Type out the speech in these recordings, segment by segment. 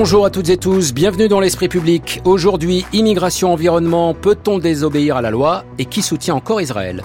Bonjour à toutes et tous, bienvenue dans l'Esprit public. Aujourd'hui, immigration, environnement, peut-on désobéir à la loi et qui soutient encore Israël?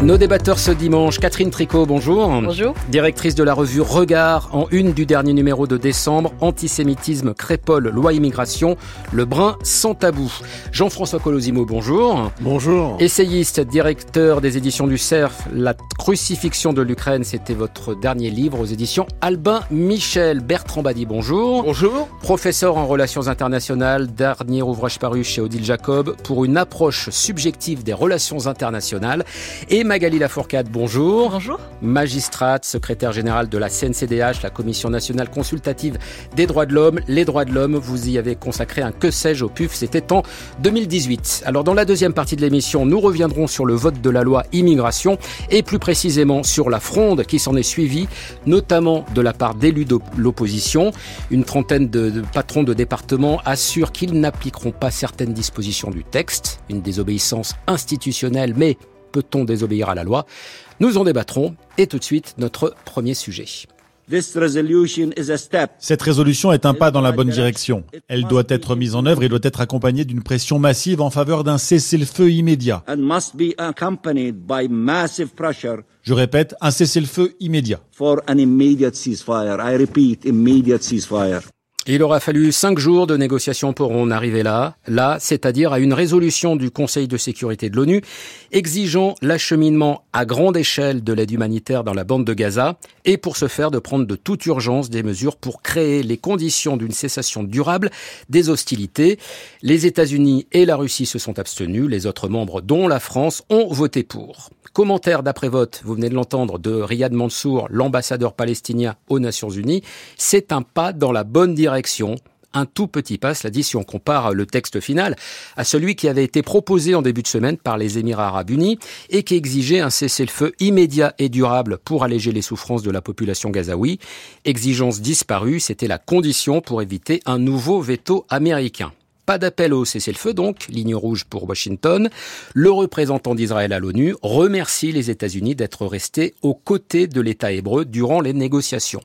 Nos débatteurs ce dimanche, Catherine Tricot, bonjour. Bonjour. Directrice de la revue Regard, en une du dernier numéro de décembre, Antisémitisme, Crépole, loi immigration, le brin sans tabou. Jean-François Colosimo, bonjour. Bonjour. Essayiste, directeur des éditions du CERF, La crucifixion de l'Ukraine, c'était votre dernier livre aux éditions Albin Michel. Bertrand Badi, bonjour. Bonjour. Professeur en relations internationales, dernier ouvrage paru chez Odile Jacob pour une approche subjective des relations internationales. Et Magali Lafourcade, bonjour. Bonjour. Magistrate, secrétaire générale de la CNCDH, la Commission nationale consultative des droits de l'homme. Les droits de l'homme, vous y avez consacré un que sais-je au PUF, c'était en 2018. Alors dans la deuxième partie de l'émission, nous reviendrons sur le vote de la loi immigration et plus précisément sur la fronde qui s'en est suivie, notamment de la part d'élus de l'opposition. Une trentaine de, patrons de département assurent qu'ils n'appliqueront pas certaines dispositions du texte, une désobéissance institutionnelle mais Peut-on désobéir à la loi? Nous en débattrons et tout de suite notre premier sujet. Cette résolution est un pas dans la bonne direction. Elle doit être mise en œuvre et doit être accompagnée d'une pression massive en faveur d'un cessez-le-feu immédiat. Je répète, un cessez-le-feu immédiat. Il aura fallu cinq jours de négociations pour en arriver là, là, c'est-à-dire à une résolution du Conseil de sécurité de l'ONU exigeant l'acheminement à grande échelle de l'aide humanitaire dans la bande de Gaza et pour ce faire de prendre de toute urgence des mesures pour créer les conditions d'une cessation durable des hostilités. Les États-Unis et la Russie se sont abstenus, les autres membres, dont la France, ont voté pour. Commentaire d'après-vote, vous venez de l'entendre, de Riyad Mansour, l'ambassadeur palestinien aux Nations Unies. C'est un pas dans la bonne direction un tout petit pas, cela dit, si on compare le texte final à celui qui avait été proposé en début de semaine par les Émirats arabes unis et qui exigeait un cessez-le-feu immédiat et durable pour alléger les souffrances de la population gazaoui. Exigence disparue, c'était la condition pour éviter un nouveau veto américain. Pas d'appel au cessez-le-feu donc, ligne rouge pour Washington. Le représentant d'Israël à l'ONU remercie les États-Unis d'être restés aux côtés de l'État hébreu durant les négociations.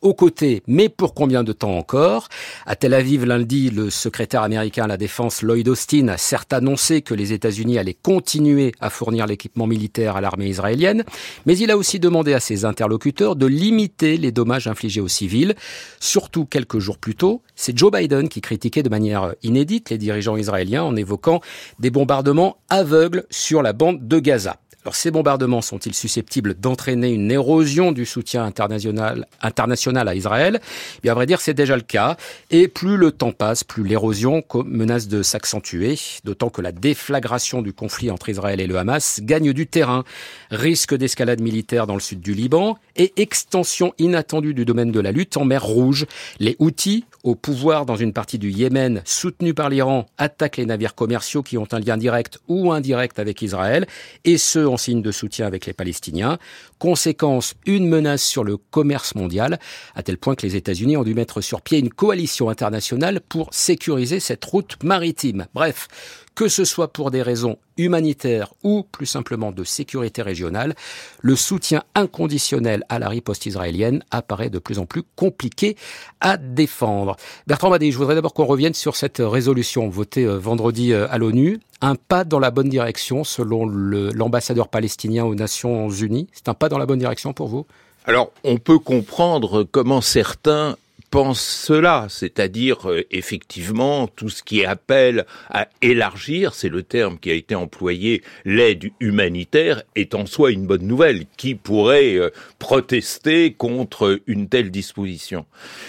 Aux côtés, mais pour combien de temps encore? À Tel Aviv lundi, le secrétaire américain à la Défense Lloyd Austin a certes annoncé que les États-Unis allaient continuer à fournir l'équipement militaire à l'armée israélienne, mais il a aussi demandé à ses interlocuteurs de limiter les dommages infligés aux civils. Surtout quelques jours plus tôt, c'est Joe Biden qui critiquait de manière inédite les dirigeants israéliens en évoquant des bombardements aveugles sur la bande de Gaza. Alors ces bombardements sont-ils susceptibles d'entraîner une érosion du soutien international, à Israël? Eh Bien à vrai dire, c'est déjà le cas. Et plus le temps passe, plus l'érosion menace de s'accentuer, d'autant que la déflagration du conflit entre Israël et le Hamas gagne du terrain. Risque d'escalade militaire dans le sud du Liban et extension inattendue du domaine de la lutte en mer Rouge. Les Houthis, au pouvoir dans une partie du Yémen, soutenus par l'Iran, attaquent les navires commerciaux qui ont un lien direct ou indirect avec Israël, et signe de soutien avec les Palestiniens. Conséquence, une menace sur le commerce mondial, à tel point que les États-Unis ont dû mettre sur pied une coalition internationale pour sécuriser cette route maritime. Bref, que ce soit pour des raisons humanitaires ou plus simplement de sécurité régionale, le soutien inconditionnel à la riposte israélienne apparaît de plus en plus compliqué à défendre. Bertrand Badé, je voudrais d'abord qu'on revienne sur cette résolution votée euh, vendredi euh, à l'ONU. Un pas dans la bonne direction selon l'ambassadeur palestinien aux Nations Unies. C'est un pas dans la bonne direction pour vous alors, on peut comprendre comment certains pense cela, c'est-à-dire euh, effectivement tout ce qui appelle à élargir, c'est le terme qui a été employé, l'aide humanitaire est en soi une bonne nouvelle. Qui pourrait euh, protester contre une telle disposition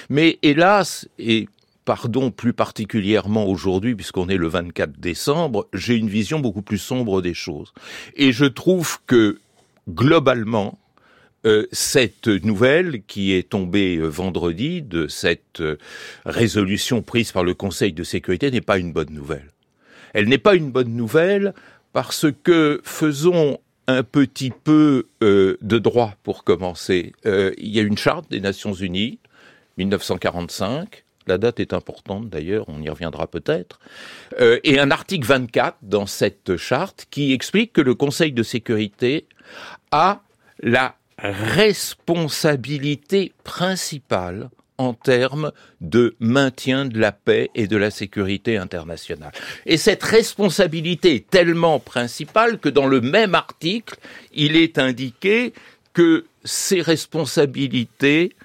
Mais hélas, et pardon plus particulièrement aujourd'hui puisqu'on est le 24 décembre, j'ai une vision beaucoup plus sombre des choses. Et je trouve que globalement, euh, cette nouvelle qui est tombée euh, vendredi de cette euh, résolution prise par le Conseil de sécurité n'est pas une bonne nouvelle. Elle n'est pas une bonne nouvelle parce que faisons un petit peu de droit pour commencer. il y a une charte des Nations Unies, 1945. La date est importante d'ailleurs, on y reviendra peut-être. Et un article 24 dans cette charte qui explique que le Conseil de sécurité a la responsabilité principale en termes de maintien de la paix et de la sécurité internationale. Et cette responsabilité est tellement principale que dans le même article, il est indiqué que ces responsabilités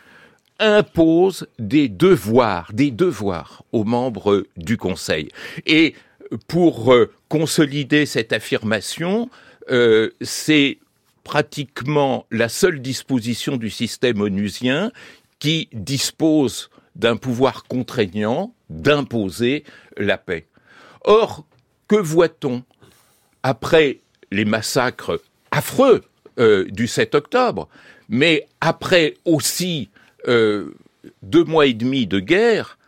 imposent des devoirs, des devoirs aux membres du Conseil. Et pour euh, consolider cette affirmation, euh, c'est pratiquement la seule disposition du système onusien qui dispose d'un pouvoir contraignant d'imposer la paix. Or, que voit-on après les massacres affreux euh, du 7 octobre, mais après aussi euh, deux mois et demi de guerre,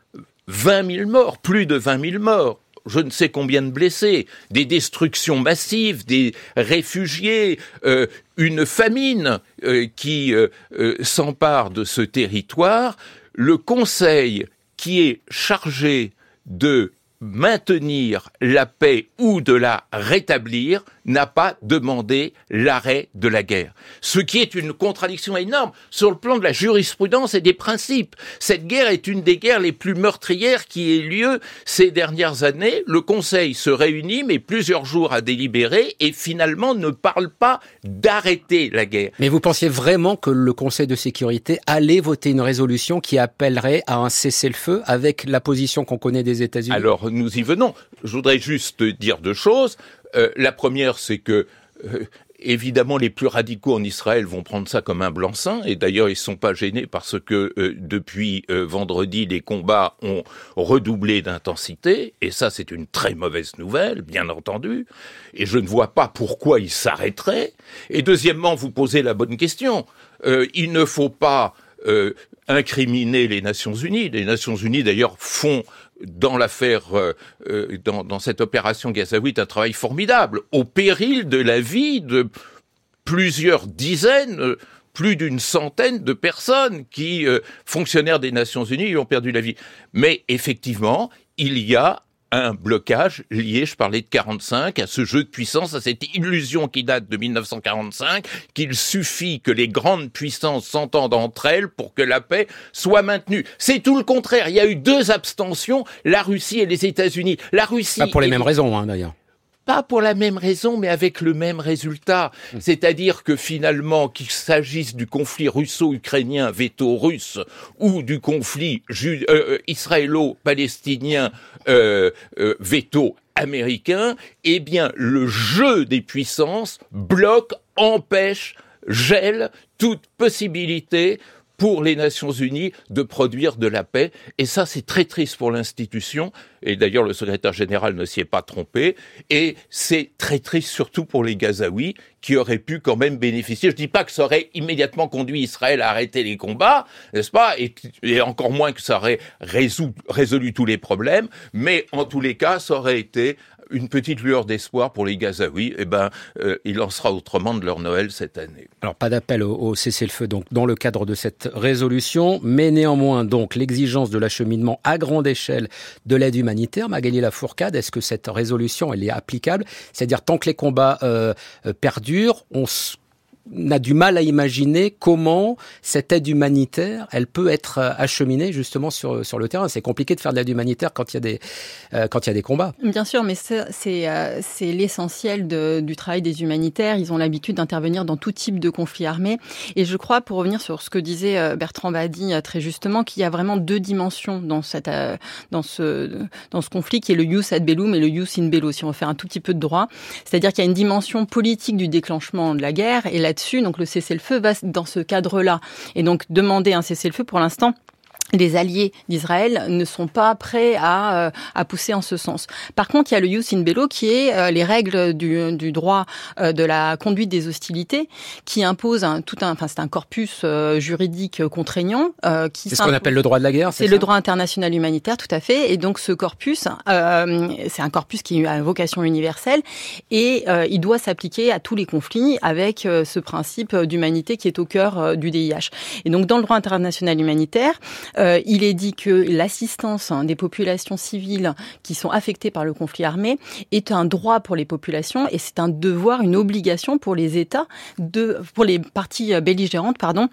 20 000 morts, plus de 20 000 morts, je ne sais combien de blessés, des destructions massives, des réfugiés, euh, une famine euh, qui euh, s'empare de ce territoire, le Conseil qui est chargé de maintenir la paix ou de la rétablir n'a pas demandé l'arrêt de la guerre. Ce qui est une contradiction énorme sur le plan de la jurisprudence et des principes. Cette guerre est une des guerres les plus meurtrières qui ait lieu ces dernières années. Le Conseil se réunit, mais plusieurs jours à délibérer et finalement ne parle pas d'arrêter la guerre. Mais vous pensiez vraiment que le Conseil de sécurité allait voter une résolution qui appellerait à un cessez-le-feu avec la position qu'on connaît des États-Unis? Alors nous y venons. Je voudrais juste dire deux choses. Euh, la première, c'est que euh, évidemment, les plus radicaux en Israël vont prendre ça comme un blanc-seing, et d'ailleurs, ils ne sont pas gênés parce que euh, depuis vendredi, les combats ont redoublé d'intensité, et ça, c'est une très mauvaise nouvelle, bien entendu, et je ne vois pas pourquoi ils s'arrêteraient. Et deuxièmement, vous posez la bonne question. il ne faut pas incriminer les Nations Unies. Les Nations Unies, d'ailleurs, font dans l'affaire, euh, euh, dans, dans, cette opération gazaouite, un travail formidable, au péril de la vie de plusieurs dizaines, euh, plus d'une centaine de personnes qui, fonctionnaires des Nations Unies, ont perdu la vie. Mais effectivement, il y a un blocage lié, je parlais de 45, à ce jeu de puissance, à cette illusion qui date de 1945, qu'il suffit que les grandes puissances s'entendent entre elles pour que la paix soit maintenue. C'est tout le contraire. Il y a eu deux abstentions, la Russie et les États-Unis. La Russie. Pas pour les mêmes raisons, hein, d'ailleurs pas pour la même raison, mais avec le même résultat. Hum. C'est-à-dire que finalement, qu'il s'agisse du conflit russo-ukrainien veto russe ou du conflit euh, euh, israélo-palestinien euh, veto américain, eh bien, le jeu des puissances bloque, empêche, gèle toute possibilité pour les Nations Unies de produire de la paix. Et ça, c'est très triste pour l'institution. Et d'ailleurs, le secrétaire général ne s'y est pas trompé. Et c'est très triste surtout pour les Gazaouis qui auraient pu quand même bénéficier. Je dis pas que ça aurait immédiatement conduit Israël à arrêter les combats, n'est-ce pas? Et, encore moins que ça aurait résolu tous les problèmes. Mais en tous les cas, ça aurait été une petite lueur d'espoir pour les Gazaouis, eh ben, euh, il en sera autrement de leur Noël cette année. Alors pas d'appel au, cessez-le-feu donc dans le cadre de cette résolution, mais néanmoins donc l'exigence de l'acheminement à grande échelle de l'aide humanitaire. Magali Lafourcade, est-ce que cette résolution elle est applicable? C'est-à-dire tant que les combats euh, euh perdurent, on a du mal à imaginer comment cette aide humanitaire, elle peut être euh, acheminée justement sur sur le terrain. C'est compliqué de faire de l'aide humanitaire quand il y a des euh, quand il y a des combats. Bien sûr, mais c'est euh, l'essentiel du travail des humanitaires. Ils ont l'habitude d'intervenir dans tout type de conflit armé. Et je crois, pour revenir sur ce que disait Bertrand Badi très justement, qu'il y a vraiment deux dimensions dans cette dans ce dans ce conflit qui est le jus ad bellum et le jus in bello. Si on fait un tout petit peu de droit, c'est-à-dire qu'il y a une dimension politique du déclenchement de la guerre et la dessus Donc le cessez-le-feu va dans ce cadre-là. Et donc demander un cessez-le-feu pour l'instant, les alliés d'Israël ne sont pas prêts à, euh, à pousser en ce sens. Par contre, il y a le Jus in Bello qui est euh, les règles du, du droit euh, de la conduite des hostilités qui impose un, tout un, enfin c'est un corpus juridique contraignant qui. C'est ce qu'on appelle le droit de la guerre. C'est le droit international humanitaire, tout à fait. Et donc ce corpus, c'est un corpus qui a une vocation universelle et il doit s'appliquer à tous les conflits avec ce principe d'humanité qui est au cœur du DIH. Et donc dans le droit international humanitaire Euh, il est dit que l'assistance hein, des populations civiles qui sont affectées par le conflit armé est un droit pour les populations et c'est un devoir, une obligation pour les États, de, pour les parties belligérantes, pardon,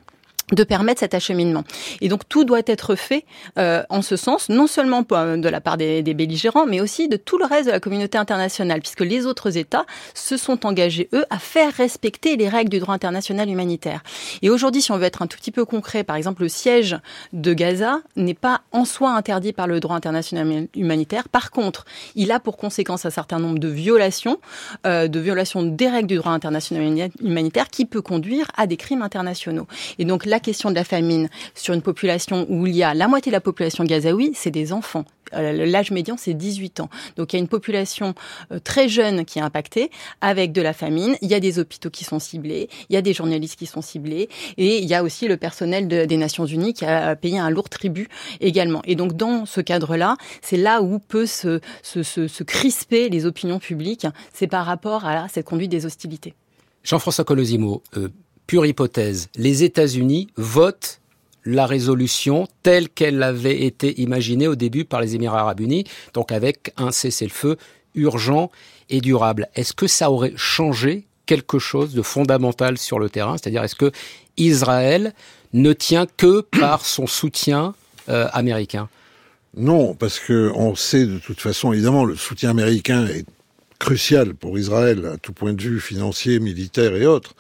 de permettre cet acheminement. Et donc tout doit être fait euh, en ce sens, non seulement de la part des, des, belligérants, mais aussi de tout le reste de la communauté internationale, puisque les autres États se sont engagés, eux, à faire respecter les règles du droit international humanitaire. Et aujourd'hui, si on veut être un tout petit peu concret, par exemple, le siège de Gaza n'est pas en soi interdit par le droit international humanitaire. Par contre, il a pour conséquence un certain nombre de violations, euh, de violations des règles du droit international humanitaire qui peut conduire à des crimes internationaux. Et donc question de la famine sur une population où il y a la moitié de la population gazaoui, c'est des enfants. Euh, l'âge médian, c'est 18 ans. Donc il y a une population euh, très jeune qui est impactée avec de la famine. Il y a des hôpitaux qui sont ciblés, il y a des journalistes qui sont ciblés, et il y a aussi le personnel des Nations Unies qui a payé un lourd tribut également. Et donc dans ce cadre-là, c'est là où peut se, se, se, crisper les opinions publiques. C'est par rapport à cette conduite des hostilités. Jean-François Colosimo, euh, pure hypothèse, les États-Unis votent la résolution telle qu'elle avait été imaginée au début par les Émirats arabes unis, donc avec un cessez-le-feu urgent et durable. Est-ce que ça aurait changé quelque chose de fondamental sur le terrain? C'est-à-dire, est-ce que Israël ne tient que par son soutien euh, américain? Non, parce que on sait de toute façon, évidemment, le soutien américain est crucial pour Israël à tout point de vue financier, militaire et autres.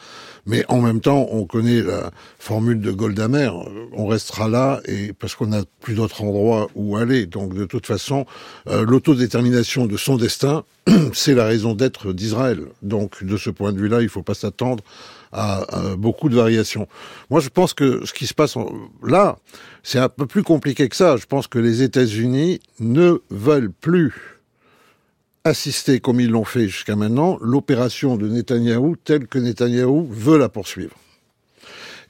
Mais en même temps, on connaît la formule de Goldamer. On restera là et parce qu'on n'a plus d'autres endroits où aller. Donc, de toute façon, euh, l'autodétermination de son destin, c'est la raison d'être d'Israël. Donc, de ce point de vue-là, il ne faut pas s'attendre à, beaucoup de variations. Moi, je pense que ce qui se passe là, c'est un peu plus compliqué que ça. Je pense que les États-Unis ne veulent plus assister, comme ils l'ont fait jusqu'à maintenant, l'opération de Netanyahou telle que Netanyahou veut la poursuivre.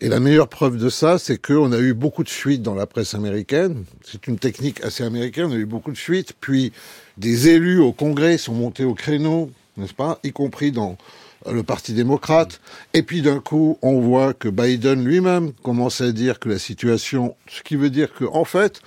Et la meilleure preuve de ça, c'est qu'on a eu beaucoup de fuites dans la presse américaine. C'est une technique assez américaine, on a eu beaucoup de fuites. Puis des élus au Congrès sont montés au créneau, n'est-ce pas, y compris dans le Parti démocrate. Et puis d'un coup, on voit que Biden lui-même commence à dire que la situation, ce qui veut dire que, en fait,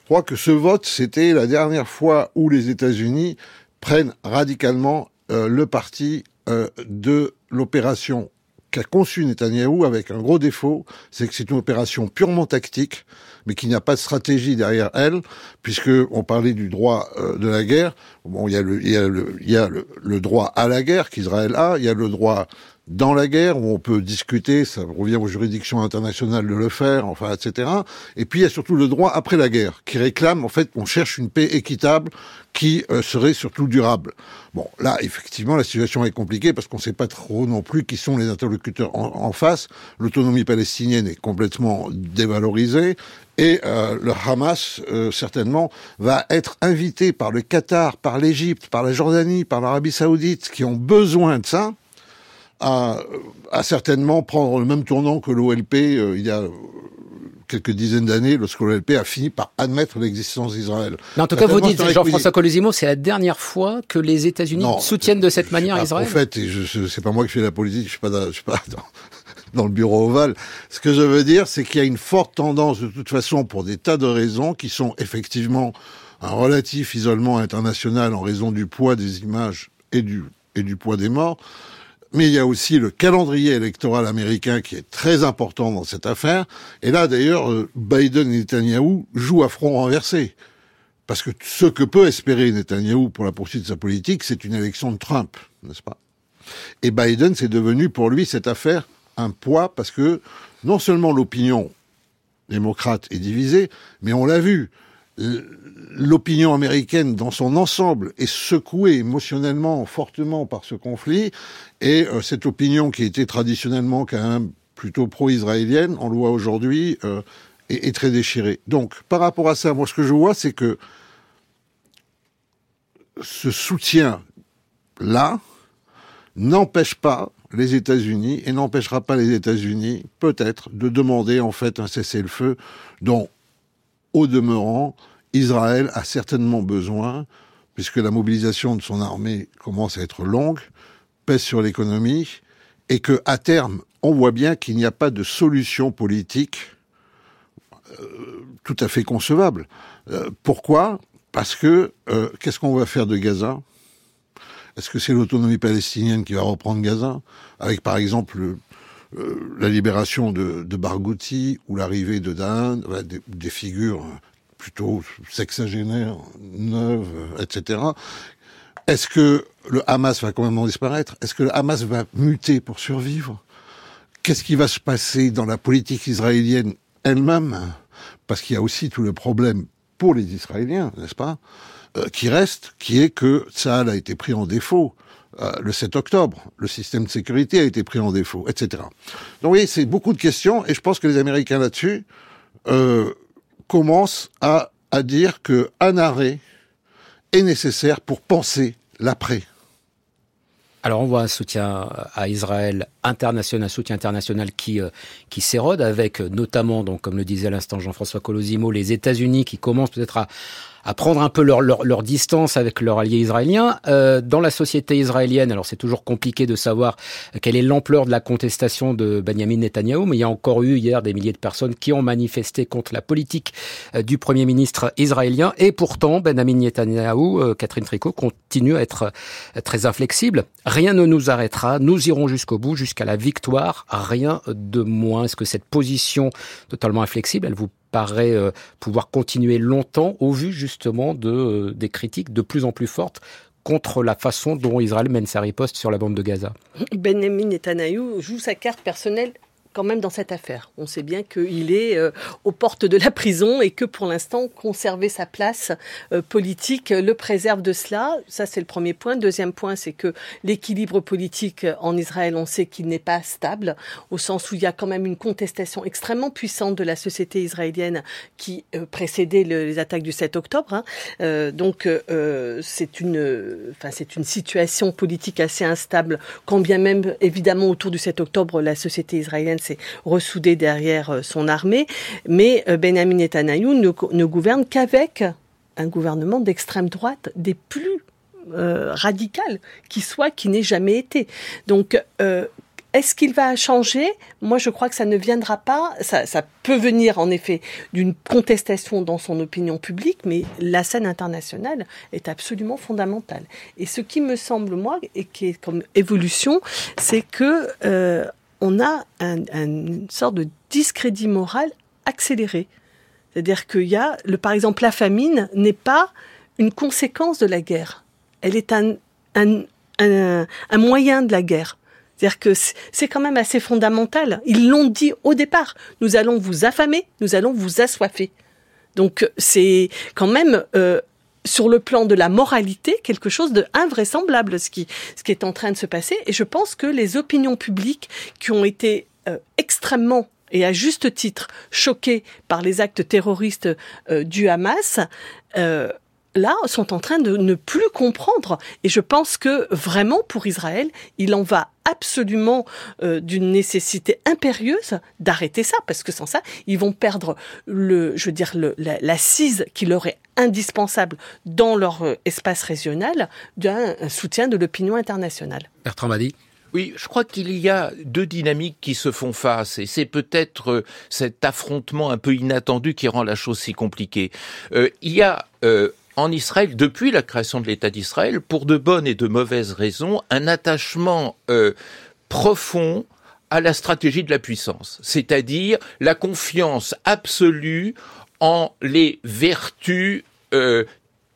je crois que ce vote, c'était la dernière fois où les États-Unis prennent radicalement euh, le parti euh, de l'opération qu'a conçu Netanyahou avec un gros défaut, c'est que c'est une opération purement tactique, mais qu'il n'y a pas de stratégie derrière elle, puisque on parlait du droit euh, de la guerre. Bon, il y a le, y a le, y a le, le droit à la guerre qu'Israël a, il y a le droit dans la guerre, où on peut discuter, ça revient aux juridictions internationales de le faire, enfin, etc. Et puis il y a surtout le droit après la guerre, qui réclame en fait qu'on cherche une paix équitable qui euh, serait surtout durable. Bon, là, effectivement, la situation est compliquée parce qu'on ne sait pas trop non plus qui sont les interlocuteurs en, face. L'autonomie palestinienne est complètement dévalorisée et euh, le Hamas, euh, certainement, va être invité par le Qatar, par l'Égypte, par la Jordanie, par l'Arabie saoudite, qui ont besoin de ça à, certainement prendre le même tournant que l'OLP euh, il y a quelques dizaines d'années, lorsque l'OLP a fini par admettre l'existence d'Israël. En tout cas, vous dites, Jean-François Colosimo, c'est la dernière fois que les États-Unis soutiennent de cette manière Israël. En fait, c'est pas moi qui fais la politique, je suis pas, je suis pas dans, dans le bureau ovale. Ce que je veux dire, c'est qu'il y a une forte tendance, de toute façon, pour des tas de raisons, qui sont effectivement un relatif isolement international en raison du poids des images et du, et du poids des morts, mais il y a aussi le calendrier électoral américain qui est très important dans cette affaire. Et là, d'ailleurs, euh, Biden et Netanyahou jouent à front renversé. Parce que ce que peut espérer Netanyahou pour la poursuite de sa politique, c'est une élection de Trump, n'est-ce pas? Et Biden, c'est devenu pour lui cette affaire un poids parce que non seulement l'opinion démocrate est divisée, mais on l'a vu, l'opinion américaine dans son ensemble est secouée émotionnellement fortement par ce conflit, et euh, cette opinion qui était traditionnellement quand même plutôt pro-israélienne, on le voit aujourd'hui, euh, est, est, très déchirée. Donc, par rapport à ça, moi ce que je vois, c'est que ce soutien-là n'empêche pas les États-Unis et n'empêchera pas les États-Unis, peut-être, de demander en fait un cessez-le-feu dont, au demeurant, Israël a certainement besoin, puisque la mobilisation de son armée commence à être longue, pèse sur l'économie, et que à terme, on voit bien qu'il n'y a pas de solution politique tout à fait concevable. pourquoi? Parce que qu'est-ce qu'on va faire de Gaza? Est-ce que c'est l'autonomie palestinienne qui va reprendre Gaza? Avec par exemple la libération de, de Barghouti ou l'arrivée de Dan, des, figures plutôt sexagénaires, neuves, etc. Est-ce que le Hamas va même disparaître? Est-ce que le Hamas va muter pour survivre? Qu'est-ce qui va se passer dans la politique israélienne elle-même? Parce qu'il y a aussi tout le problème pour les Israéliens, n'est-ce pas? Euh, Qui reste, qui est que Tsahal a été pris en défaut euh, le 7 octobre. Le système de sécurité a été pris en défaut, etc. Donc oui, c'est beaucoup de questions, et je pense que les Américains là-dessus euh, commencent à, dire qu'un arrêt est nécessaire pour penser l'après. Alors on voit un soutien à Israël international, un soutien international qui euh, s'érode avec notamment donc comme le disait à l'instant Jean-François Colosimo les États-Unis qui commencent peut-être à à prendre un peu leur, leur, leur distance avec leur allié israélien. Euh, dans la société israélienne, alors c'est toujours compliqué de savoir quelle est l'ampleur de la contestation de Benjamin Netanyahu, mais il y a encore eu hier des milliers de personnes qui ont manifesté contre la politique euh, du Premier ministre israélien. Et pourtant, Benjamin Netanyahu, euh, Catherine Tricot, continue à être euh, très inflexible. Rien ne nous arrêtera, nous irons jusqu'au bout, jusqu'à la victoire, rien de moins. Est-ce que cette position totalement inflexible, elle vous paraît euh, pouvoir continuer longtemps au vu justement euh, des critiques de plus en plus fortes contre la façon dont Israël mène sa riposte sur la bande de Gaza. Benjamin Netanyahu joue sa carte personnelle quand même dans cette affaire. On sait bien qu'il est euh, aux portes de la prison et que pour l'instant, conserver sa place euh, politique le préserve de cela. Ça, c'est le premier point. Deuxième point, c'est que l'équilibre politique en Israël, on sait qu'il n'est pas stable, au sens où il y a quand même une contestation extrêmement puissante de la société israélienne qui euh, précédait les attaques du 7 octobre. Hein. donc, c'est une, enfin, c'est une situation politique assez instable, quand bien même, évidemment, autour du 7 octobre, la société israélienne s'est ressoudé derrière euh, son armée. Mais euh, Benjamin Netanyahu ne, ne gouverne qu'avec un gouvernement d'extrême droite des plus euh, radicales qui soit, qui n'ait jamais été. Donc, est-ce qu'il va changer? Moi, je crois que ça ne viendra pas. Ça, peut venir en effet d'une contestation dans son opinion publique, mais la scène internationale est absolument fondamentale. Et ce qui me semble moi et qui est comme évolution, c'est que on a un, une sorte de discrédit moral accéléré. C'est-à-dire qu'il y a, le, par exemple, la famine n'est pas une conséquence de la guerre. Elle est un, un, un, moyen de la guerre. C'est-à-dire que c'est quand même assez fondamental. Ils l'ont dit au départ. Nous allons vous affamer, nous allons vous assoiffer. Donc c'est quand même euh, sur le plan de la moralité quelque chose de invraisemblable ce qui ce qui est en train de se passer. Et je pense que les opinions publiques qui ont été euh, extrêmement et à juste titre choquées par les actes terroristes euh, du Hamas euh, là sont en train de ne plus comprendre. Et je pense que vraiment pour Israël, il en va absolument euh, d'une nécessité impérieuse d'arrêter ça, parce que sans ça, ils vont perdre le, je veux dire, le, la, l'assise qui leur est indispensable dans leur euh, espace régional d'un soutien de l'opinion internationale. Bertrand Madi. Oui, je crois qu'il y a deux dynamiques qui se font face et c'est peut-être euh, cet affrontement un peu inattendu qui rend la chose si compliquée. Euh, il y a euh, en Israël, depuis la création de l'État d'Israël, pour de bonnes et de mauvaises raisons, un attachement euh, profond à la stratégie de la puissance, c'est-à-dire la confiance absolue en les vertus euh,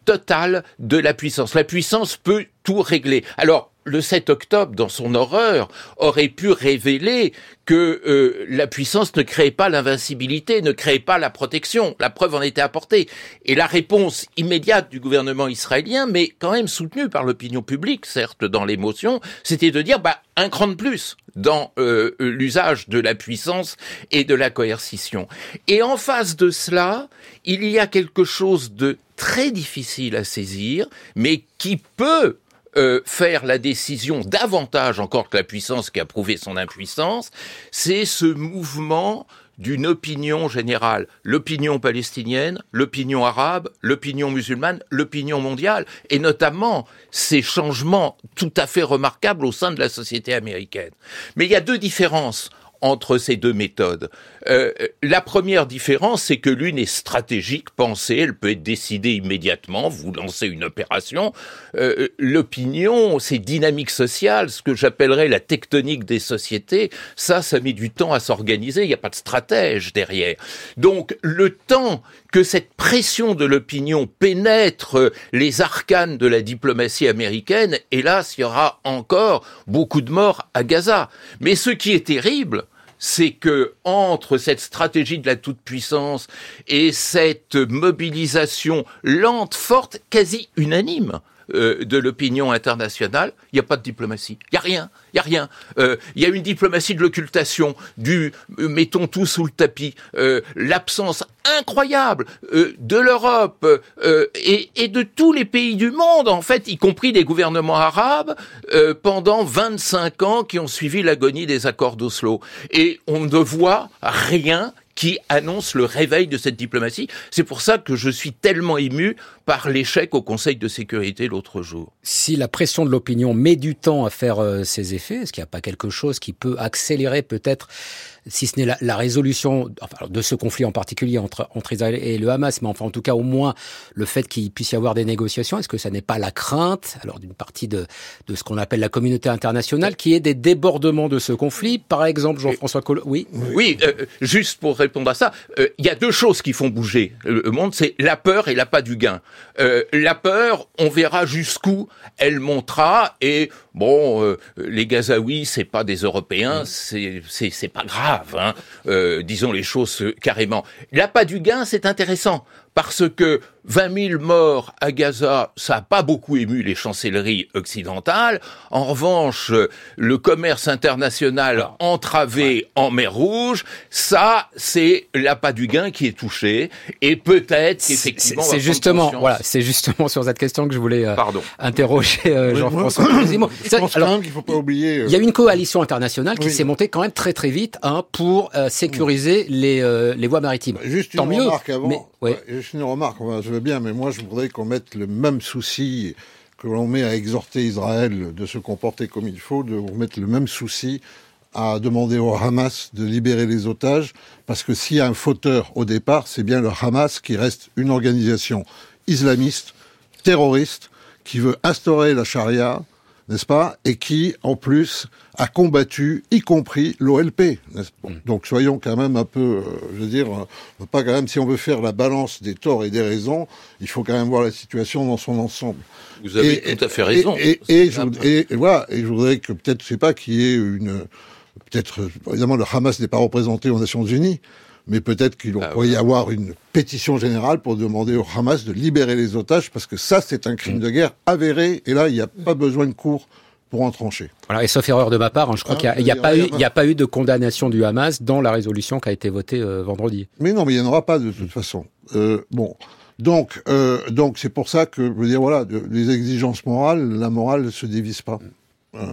totales de la puissance. La puissance peut tout régler. Alors, le 7 octobre, dans son horreur, aurait pu révéler que euh, la puissance ne crée pas l'invincibilité, ne crée pas la protection. La preuve en était apportée. Et la réponse immédiate du gouvernement israélien, mais quand même soutenue par l'opinion publique, certes dans l'émotion, c'était de dire bah, un cran de plus dans euh, l'usage de la puissance et de la coercition. Et en face de cela, il y a quelque chose de très difficile à saisir, mais qui peut euh, faire la décision davantage encore que la puissance qui a prouvé son impuissance, c'est ce mouvement d'une opinion générale, l'opinion palestinienne, l'opinion arabe, l'opinion musulmane, l'opinion mondiale, et notamment ces changements tout à fait remarquables au sein de la société américaine. Mais il y a deux différences entre ces deux méthodes. Euh, la première différence, c'est que l'une est stratégique, pensée, elle peut être décidée immédiatement, vous lancez une opération. Euh, l'opinion, c'est dynamique sociale, ce que j'appellerais la tectonique des sociétés, ça, ça met du temps à s'organiser, il n'y a pas de stratège derrière. Donc le temps que cette pression de l'opinion pénètre les arcanes de la diplomatie américaine, hélas, il y aura encore beaucoup de morts à Gaza. Mais ce qui est terrible, c'est que entre cette stratégie de la toute-puissance et cette mobilisation lente, forte, quasi unanime euh, de l'opinion internationale, il n'y a pas de diplomatie. Il n'y a rien. Il y a rien. Euh, il y a une diplomatie de l'occultation, du euh, mettons tout sous le tapis, l'absence incroyable de l'Europe et, et, de tous les pays du monde, en fait, y compris des gouvernements arabes, pendant 25 ans qui ont suivi l'agonie des accords d'Oslo. Et on ne voit rien qui annonce le réveil de cette diplomatie. C'est pour ça que je suis tellement ému par l'échec au Conseil de sécurité l'autre jour. Si la pression de l'opinion met du temps à faire euh, ses effets, est-ce qu'il n'y a pas quelque chose qui peut accélérer peut-être si ce n'est la, la, résolution enfin, de ce conflit en particulier entre, entre Israël et le Hamas, mais enfin en tout cas au moins le fait qu'il puisse y avoir des négociations, est-ce que ça n'est pas la crainte alors d'une partie de, de ce qu'on appelle la communauté internationale qui est des débordements de ce conflit? Par exemple, Jean-François Col... Oui, oui euh, juste pour répondre à ça, euh, il y a deux choses qui font bouger le monde, c'est la peur et l'appât du gain. Euh, la peur, on verra jusqu'où elle montera et bon, euh, les Gazaouis, c'est pas des Européens, mm. c'est pas grave, hein, euh, disons les choses carrément. L'appât du gain, c'est intéressant parce que 20 000 morts à Gaza, ça n'a pas beaucoup ému les chancelleries occidentales. En revanche, le commerce international entravé en mer Rouge, ça, c'est l'appât du gain qui est touché. Et peut-être qu'effectivement... C'est justement, voilà, c'est justement sur cette question que je voulais euh, interroger euh, Jean-François Alors, il faut pas oublier... Il y a une coalition internationale qui s'est montée quand même très très vite hein, pour euh, sécuriser les, les voies maritimes. Juste une remarque avant. Mais, ouais. Juste une remarque, je veux bien, mais moi je voudrais qu'on mette le même souci que l'on met à exhorter Israël de se comporter comme il faut, de remettre le même souci à demander au Hamas de libérer les otages, parce que s'il y a un fauteur au départ, c'est bien le Hamas qui reste une organisation islamiste, terroriste, qui veut instaurer la charia, n'est-ce pas, et qui, en plus, a combattu, y compris l'OLP. Mm. Donc soyons quand même un peu, euh, je veux dire, euh, pas quand même, si on veut faire la balance des torts et des raisons, il faut quand même voir la situation dans son ensemble. Vous avez tout à fait raison. Et, et, je, voilà, et je voudrais que peut-être, je sais pas, qu'il y ait une, peut-être, évidemment, le Hamas n'est pas représenté aux Nations Unies, mais peut-être qu'il ah, pourrait y avoir une pétition générale pour demander au Hamas de libérer les otages, parce que ça, c'est un crime de guerre avéré, et là, il n'y a pas besoin de cours pour en trancher. Voilà, et sauf erreur de ma part, hein, je crois ah, qu'il n'y a, pas eu, il a pas eu de condamnation du Hamas dans la résolution qui a été votée euh, vendredi. Mais non, mais il n'y en aura pas de toute façon. Euh, bon, donc, euh, donc c'est pour ça que je veux dire voilà, les exigences morales, la morale ne se divise pas. Euh,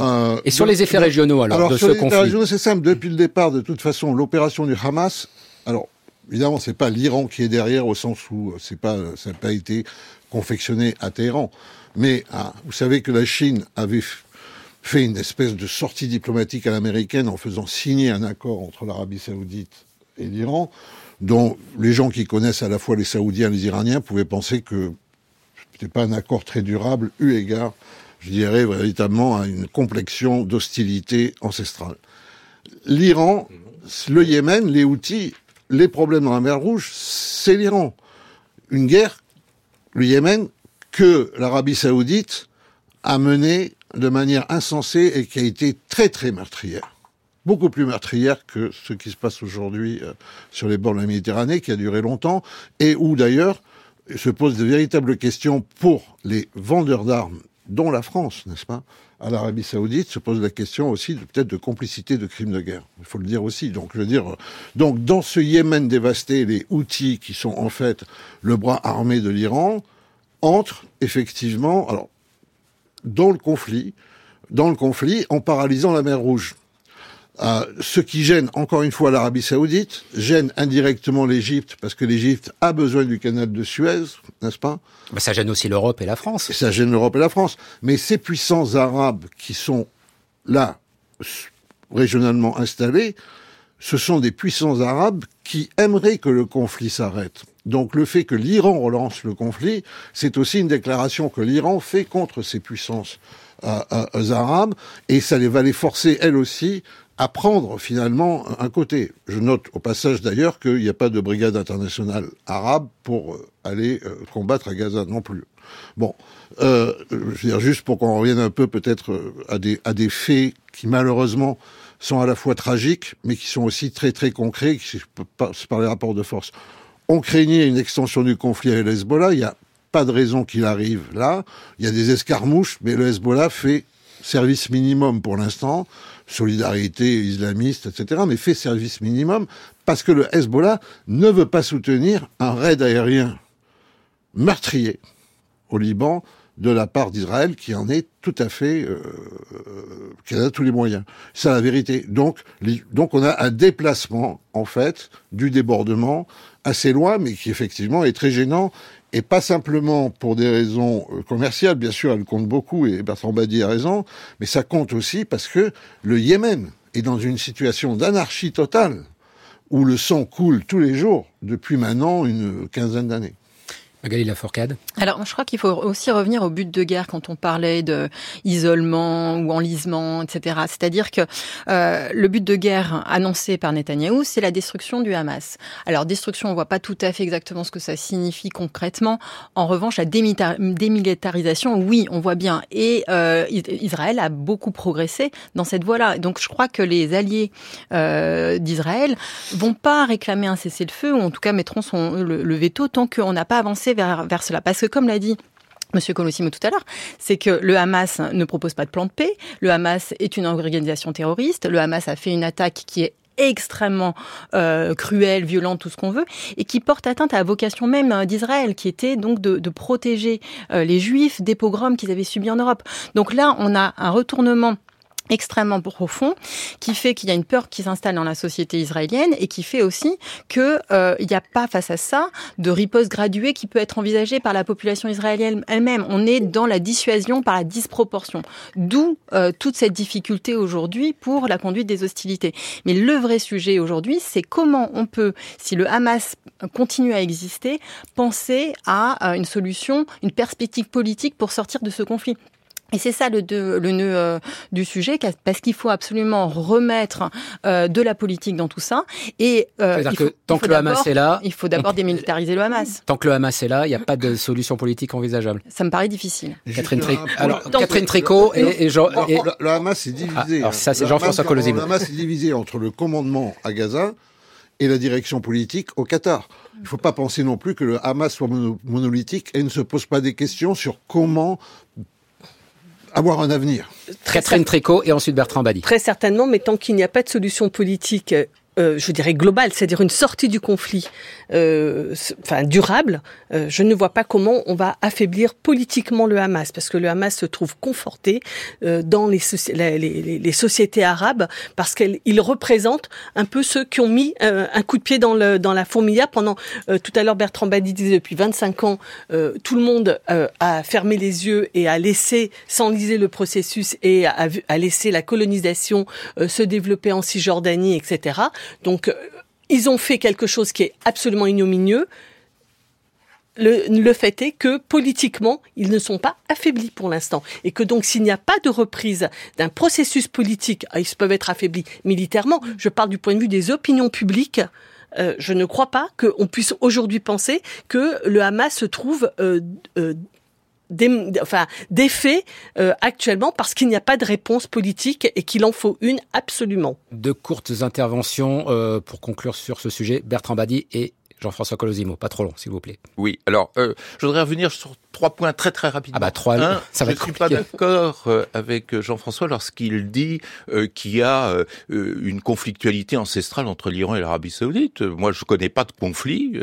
euh, et sur les effets régionaux, alors, alors de sur ce les conflit. régionaux, c'est simple. Depuis le départ, de toute façon, l'opération du Hamas. Alors, évidemment, c'est pas l'Iran qui est derrière, au sens où c'est pas, ça n'a pas été confectionné à Téhéran. Mais ah, vous savez que la Chine avait fait une espèce de sortie diplomatique à l'américaine en faisant signer un accord entre l'Arabie saoudite et l'Iran, dont les gens qui connaissent à la fois les Saoudiens et les Iraniens pouvaient penser que c'était pas un accord très durable, eu égard je dirais véritablement à une complexion d'hostilité ancestrale. L'Iran, le Yémen, les Houthis, les problèmes dans la mer Rouge, c'est l'Iran. Une guerre, le Yémen, que l'Arabie saoudite a menée de manière insensée et qui a été très très meurtrière. Beaucoup plus meurtrière que ce qui se passe aujourd'hui euh, sur les bords de la Méditerranée, qui a duré longtemps, et où d'ailleurs se posent de véritables questions pour les vendeurs d'armes dont la France, n'est-ce pas, à l'Arabie Saoudite, se pose la question aussi peut-être de complicité de crimes de guerre. Il faut le dire aussi. Donc, je veux dire, donc dans ce Yémen dévasté, les outils qui sont en fait le bras armé de l'Iran entrent effectivement, alors, dans le conflit, dans le conflit, en paralysant la mer Rouge. Euh, ce qui gêne encore une fois l'Arabie saoudite, gêne indirectement l'Égypte, parce que l'Égypte a besoin du canal de Suez, n'est-ce pas? Bah, Ça gêne aussi l'Europe et la France. ça gêne l'Europe et la France. Mais ces puissances arabes qui sont là, régionalement installés, ce sont des puissances arabes qui aimeraient que le conflit s'arrête. Donc le fait que l'Iran relance le conflit, c'est aussi une déclaration que l'Iran fait contre ces puissances euh, euh, arabes, et ça les va les forcer, elles aussi, à prendre finalement un côté. Je note au passage d'ailleurs qu'il n'y a pas de brigade internationale arabe pour euh, aller combattre à Gaza non plus. Bon, je veux dire juste pour qu'on revienne un peu peut-être à des faits qui malheureusement sont à la fois tragiques, mais qui sont aussi très très concrets, c'est par les rapports de force. On craignait une extension du conflit avec le Hezbollah, il n'y a pas de raison qu'il arrive là. Il y a des escarmouches, mais le Hezbollah fait service minimum pour l'instant, solidarité islamiste, etc., mais fait service minimum parce que le Hezbollah ne veut pas soutenir un raid aérien meurtrier au Liban de la part d'Israël qui en est tout à fait, euh, euh, qui a tous les moyens. C'est la vérité. Donc, donc on a un déplacement en fait du débordement assez loin, mais qui effectivement est très gênant et pas simplement pour des raisons euh, commerciales, bien sûr, elle compte beaucoup et Bertrand Badi a raison, mais ça compte aussi parce que le Yémen est dans une situation d'anarchie totale où le sang coule tous les jours depuis maintenant une quinzaine d'années. Magali Lafourcade. Alors, je crois qu'il faut aussi revenir au but de guerre quand on parlait de isolement ou enlisement, etc. C'est-à-dire que euh, le but de guerre annoncé par Netanyahou, c'est la destruction du Hamas. Alors, destruction, on voit pas tout à fait exactement ce que ça signifie concrètement. En revanche, la démilitarisation, oui, on voit bien. Et euh, Israël a beaucoup progressé dans cette voie-là. Donc, je crois que les alliés euh, d'Israël vont pas réclamer un cessez-le-feu, ou en tout cas mettront le veto tant qu'on n'a pas avancé vers, cela. Parce que comme l'a dit Monsieur Colosimo tout à l'heure, c'est que le Hamas ne propose pas de plan de paix. Le Hamas est une organisation terroriste. Le Hamas a fait une attaque qui est extrêmement euh, cruelle, violente, tout ce qu'on veut, et qui porte atteinte à la vocation même hein, d'Israël, qui était donc de, de protéger euh, les Juifs des pogroms qu'ils avaient subis en Europe. Donc là, on a un retournement extrêmement profond, qui fait qu'il y a une peur qui s'installe dans la société israélienne et qui fait aussi que euh, il n'y a pas face à ça de riposte graduée qui peut être envisagée par la population israélienne elle-même. On est dans la dissuasion par la disproportion, d'où euh, toute cette difficulté aujourd'hui pour la conduite des hostilités. Mais le vrai sujet aujourd'hui, c'est comment on peut, si le Hamas continue à exister, penser à euh, une solution, une perspective politique pour sortir de ce conflit. Et c'est ça le, le nœud euh, du sujet, parce qu'il faut absolument remettre euh, de la politique dans tout ça. Et euh, faut, que tant que le Hamas est là, il faut d'abord démilitariser le Hamas. Tant que le Hamas est là, il n'y a pas de solution politique envisageable. Ça me paraît difficile. Catherine, alors, Catherine Tricot et, et, Jean. Et... Le, Hamas est divisé. Ah, alors ça, c'est Jean-François Colosimo. Le Hamas est divisé entre le commandement à Gaza et la direction politique au Qatar. Il ne faut pas penser non plus que le Hamas soit monolithique et ne se pose pas des questions sur comment avoir un avenir. Catherine Tricot et ensuite Bertrand Badi. Très certainement, mais tant qu'il n'y a pas de solution politique euh, je dirais globale, c'est-à-dire une sortie du conflit, euh, enfin durable, euh, je ne vois pas comment on va affaiblir politiquement le Hamas, parce que le Hamas se trouve conforté euh, dans les, les, les, les, sociétés arabes, parce qu'il représente un peu ceux qui ont mis euh, un coup de pied dans, le, dans la fourmilière pendant. tout à l'heure, Bertrand Badi disait depuis 25 ans, tout le monde a fermé les yeux et a laissé s'enliser le processus et a, a laissé la colonisation se développer en Cisjordanie, etc. Donc, euh, ils ont fait quelque chose qui est absolument ignominieux. Le, fait est que politiquement, ils ne sont pas affaiblis pour l'instant. Et que donc, s'il n'y a pas de reprise d'un processus politique, ah, ils peuvent être affaiblis militairement, je parle du point de vue des opinions publiques, euh, je ne crois pas qu'on puisse aujourd'hui penser que le Hamas se trouve euh, des, enfin, des faits euh, actuellement parce qu'il n'y a pas de réponse politique et qu'il en faut une absolument. De courtes interventions euh, pour conclure sur ce sujet. Bertrand Badi et Jean-François Colosimo, pas trop long, s'il vous plaît. Oui, alors, euh, je voudrais revenir sur trois points très très rapidement. Ah bah trois, ça va je ne suis pas d'accord euh, avec Jean-François lorsqu'il dit euh, qu'il y a euh, une conflictualité ancestrale entre l'Iran et l'Arabie Saoudite. Moi, je connais pas de conflit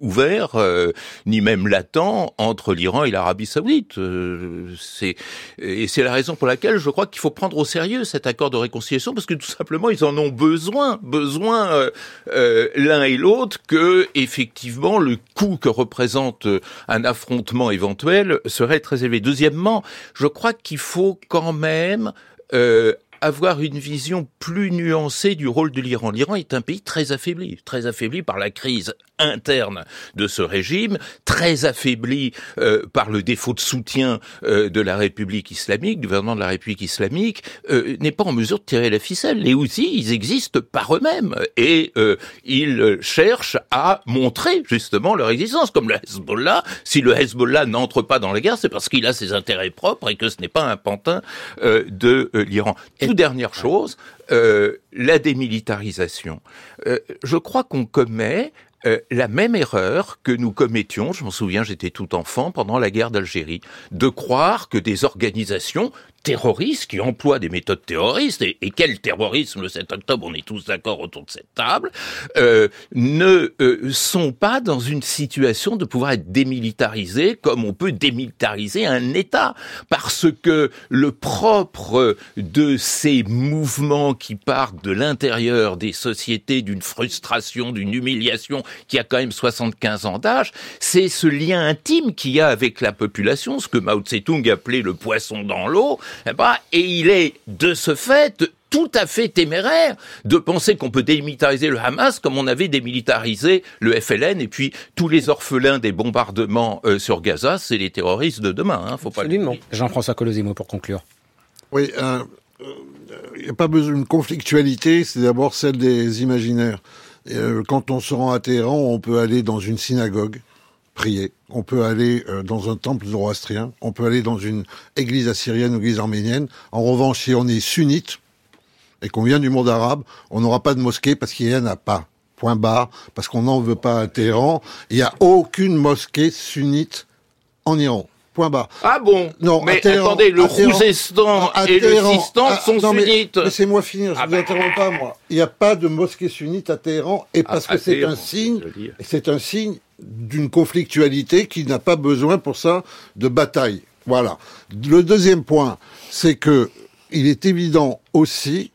ouvert ni même latent entre l'Iran et l'Arabie Saoudite. c'est et c'est la raison pour laquelle je crois qu'il faut prendre au sérieux cet accord de réconciliation parce que tout simplement ils en ont besoin, besoin l'un et l'autre que effectivement le coût que représente un affrontement éventuel serait très élevé. Deuxièmement, je crois qu'il faut quand même euh, avoir une vision plus nuancée du rôle de l'Iran. L'Iran est un pays très affaibli, très affaibli par la crise interne de ce régime, très affaibli euh, par le défaut de soutien euh, de la République islamique, du gouvernement de la République islamique, euh, n'est pas en mesure de tirer la ficelle. Les Houthis, ils existent par eux-mêmes et ils cherchent à montrer justement leur existence, comme le Hezbollah. Si le Hezbollah n'entre pas dans la guerre, c'est parce qu'il a ses intérêts propres et que ce n'est pas un pantin de l'Iran. Dernière chose, la démilitarisation. je crois qu'on commet euh, la même erreur que nous commettions, je m'en souviens, j'étais tout enfant pendant la guerre d'Algérie, de croire que des organisations terroristes qui emploient des méthodes terroristes, et, quel terrorisme le 7 octobre, on est tous d'accord autour de cette table, euh, ne euh, sont pas dans une situation de pouvoir être démilitarisés comme on peut démilitariser un État. Parce que le propre de ces mouvements qui partent de l'intérieur des sociétés, d'une frustration, d'une humiliation qui a quand même 75 ans d'âge, c'est ce lien intime qu'il y a avec la population, ce que Mao Tse-tung appelait le poisson dans l'eau, et il est de ce fait tout à fait téméraire de penser qu'on peut démilitariser le Hamas comme on avait démilitarisé le FLN et puis tous les orphelins des bombardements euh, sur Gaza, c'est les terroristes de demain. Hein, faut pas Absolument. Jean-François Colosimo pour conclure. Oui, il euh, n'y euh, a pas besoin d'une conflictualité, c'est d'abord celle des imaginaires. quand on se rend à Téhéran, on peut aller dans une synagogue prier. On peut aller euh, dans un temple zoroastrien, on peut aller dans une église assyrienne ou église arménienne. En revanche, si on est sunnite et qu'on vient du monde arabe, on n'aura pas de mosquée parce qu'il n'y en a pas. Point barre, parce qu'on n'en veut pas à Téhéran. Il n'y a aucune mosquée sunnite en Iran. Point barre. Ah bon? Non, mais attendez, le Khouzestan et le Sistan ah, sont sunnites. Laissez-moi finir, je ne ah vous bah. interromps pas, moi. Il n'y a pas de mosquée sunnite à Téhéran, et parce que c'est un signe, c'est un signe d'une conflictualité qui n'a pas besoin pour ça de bataille. Voilà. Le deuxième point, c'est que il est évident aussi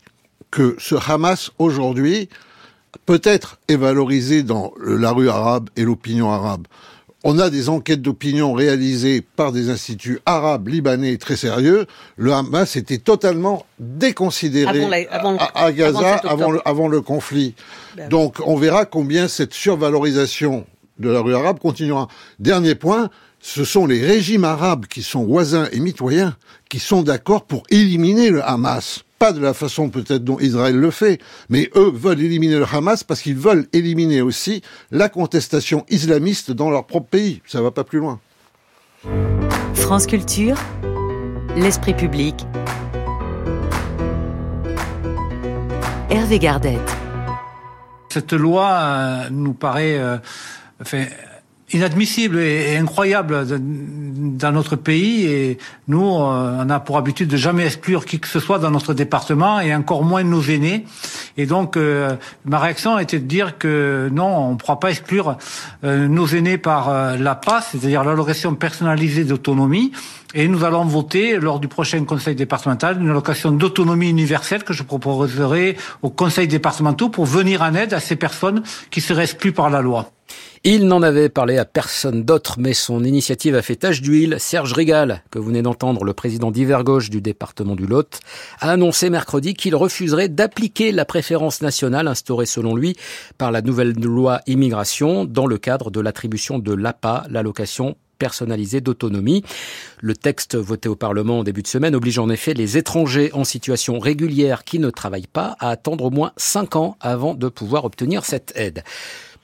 que ce Hamas aujourd'hui peut-être est valorisé dans la rue arabe et l'opinion arabe. On a des enquêtes d'opinion réalisées par des instituts arabes, libanais très sérieux. Le Hamas était totalement déconsidéré à, Gaza avant le, avant le conflit. Ben Donc on verra combien cette survalorisation de la rue arabe continuera. Dernier point, ce sont les régimes arabes qui sont voisins et mitoyens qui sont d'accord pour éliminer le Hamas. Pas de la façon peut-être dont Israël le fait, mais eux veulent éliminer le Hamas parce qu'ils veulent éliminer aussi la contestation islamiste dans leur propre pays. Ça va pas plus loin. France Culture, l'esprit public. Hervé Gardette. Cette loi euh, nous paraît euh, enfin, inadmissible et, incroyable dans notre pays. Et nous euh, on a pour habitude de jamais exclure qui que ce soit dans notre département et encore moins nos aînés. Et donc euh, ma réaction était de dire que non on ne pourra pas exclure euh, nos aînés par la PAS c'est-à-dire l'allocation personnalisée d'autonomie. Et nous allons voter lors du prochain conseil départemental une allocation d'autonomie universelle que je proposerai au conseil départemental pour venir en aide à ces personnes qui seraient exclues par la loi. Il n'en avait parlé à personne d'autre, mais son initiative a fait tache d'huile. Serge Rigal, que vous venez d'entendre, le président d'Hiver-Gauche du département du Lot, a annoncé mercredi qu'il refuserait d'appliquer la préférence nationale instaurée selon lui par la nouvelle loi immigration dans le cadre de l'attribution de l'APA, l'allocation personnalisée d'autonomie. Le texte voté au Parlement au début de semaine oblige en effet les étrangers en situation régulière qui ne travaillent pas à attendre au moins cinq ans avant de pouvoir obtenir cette aide.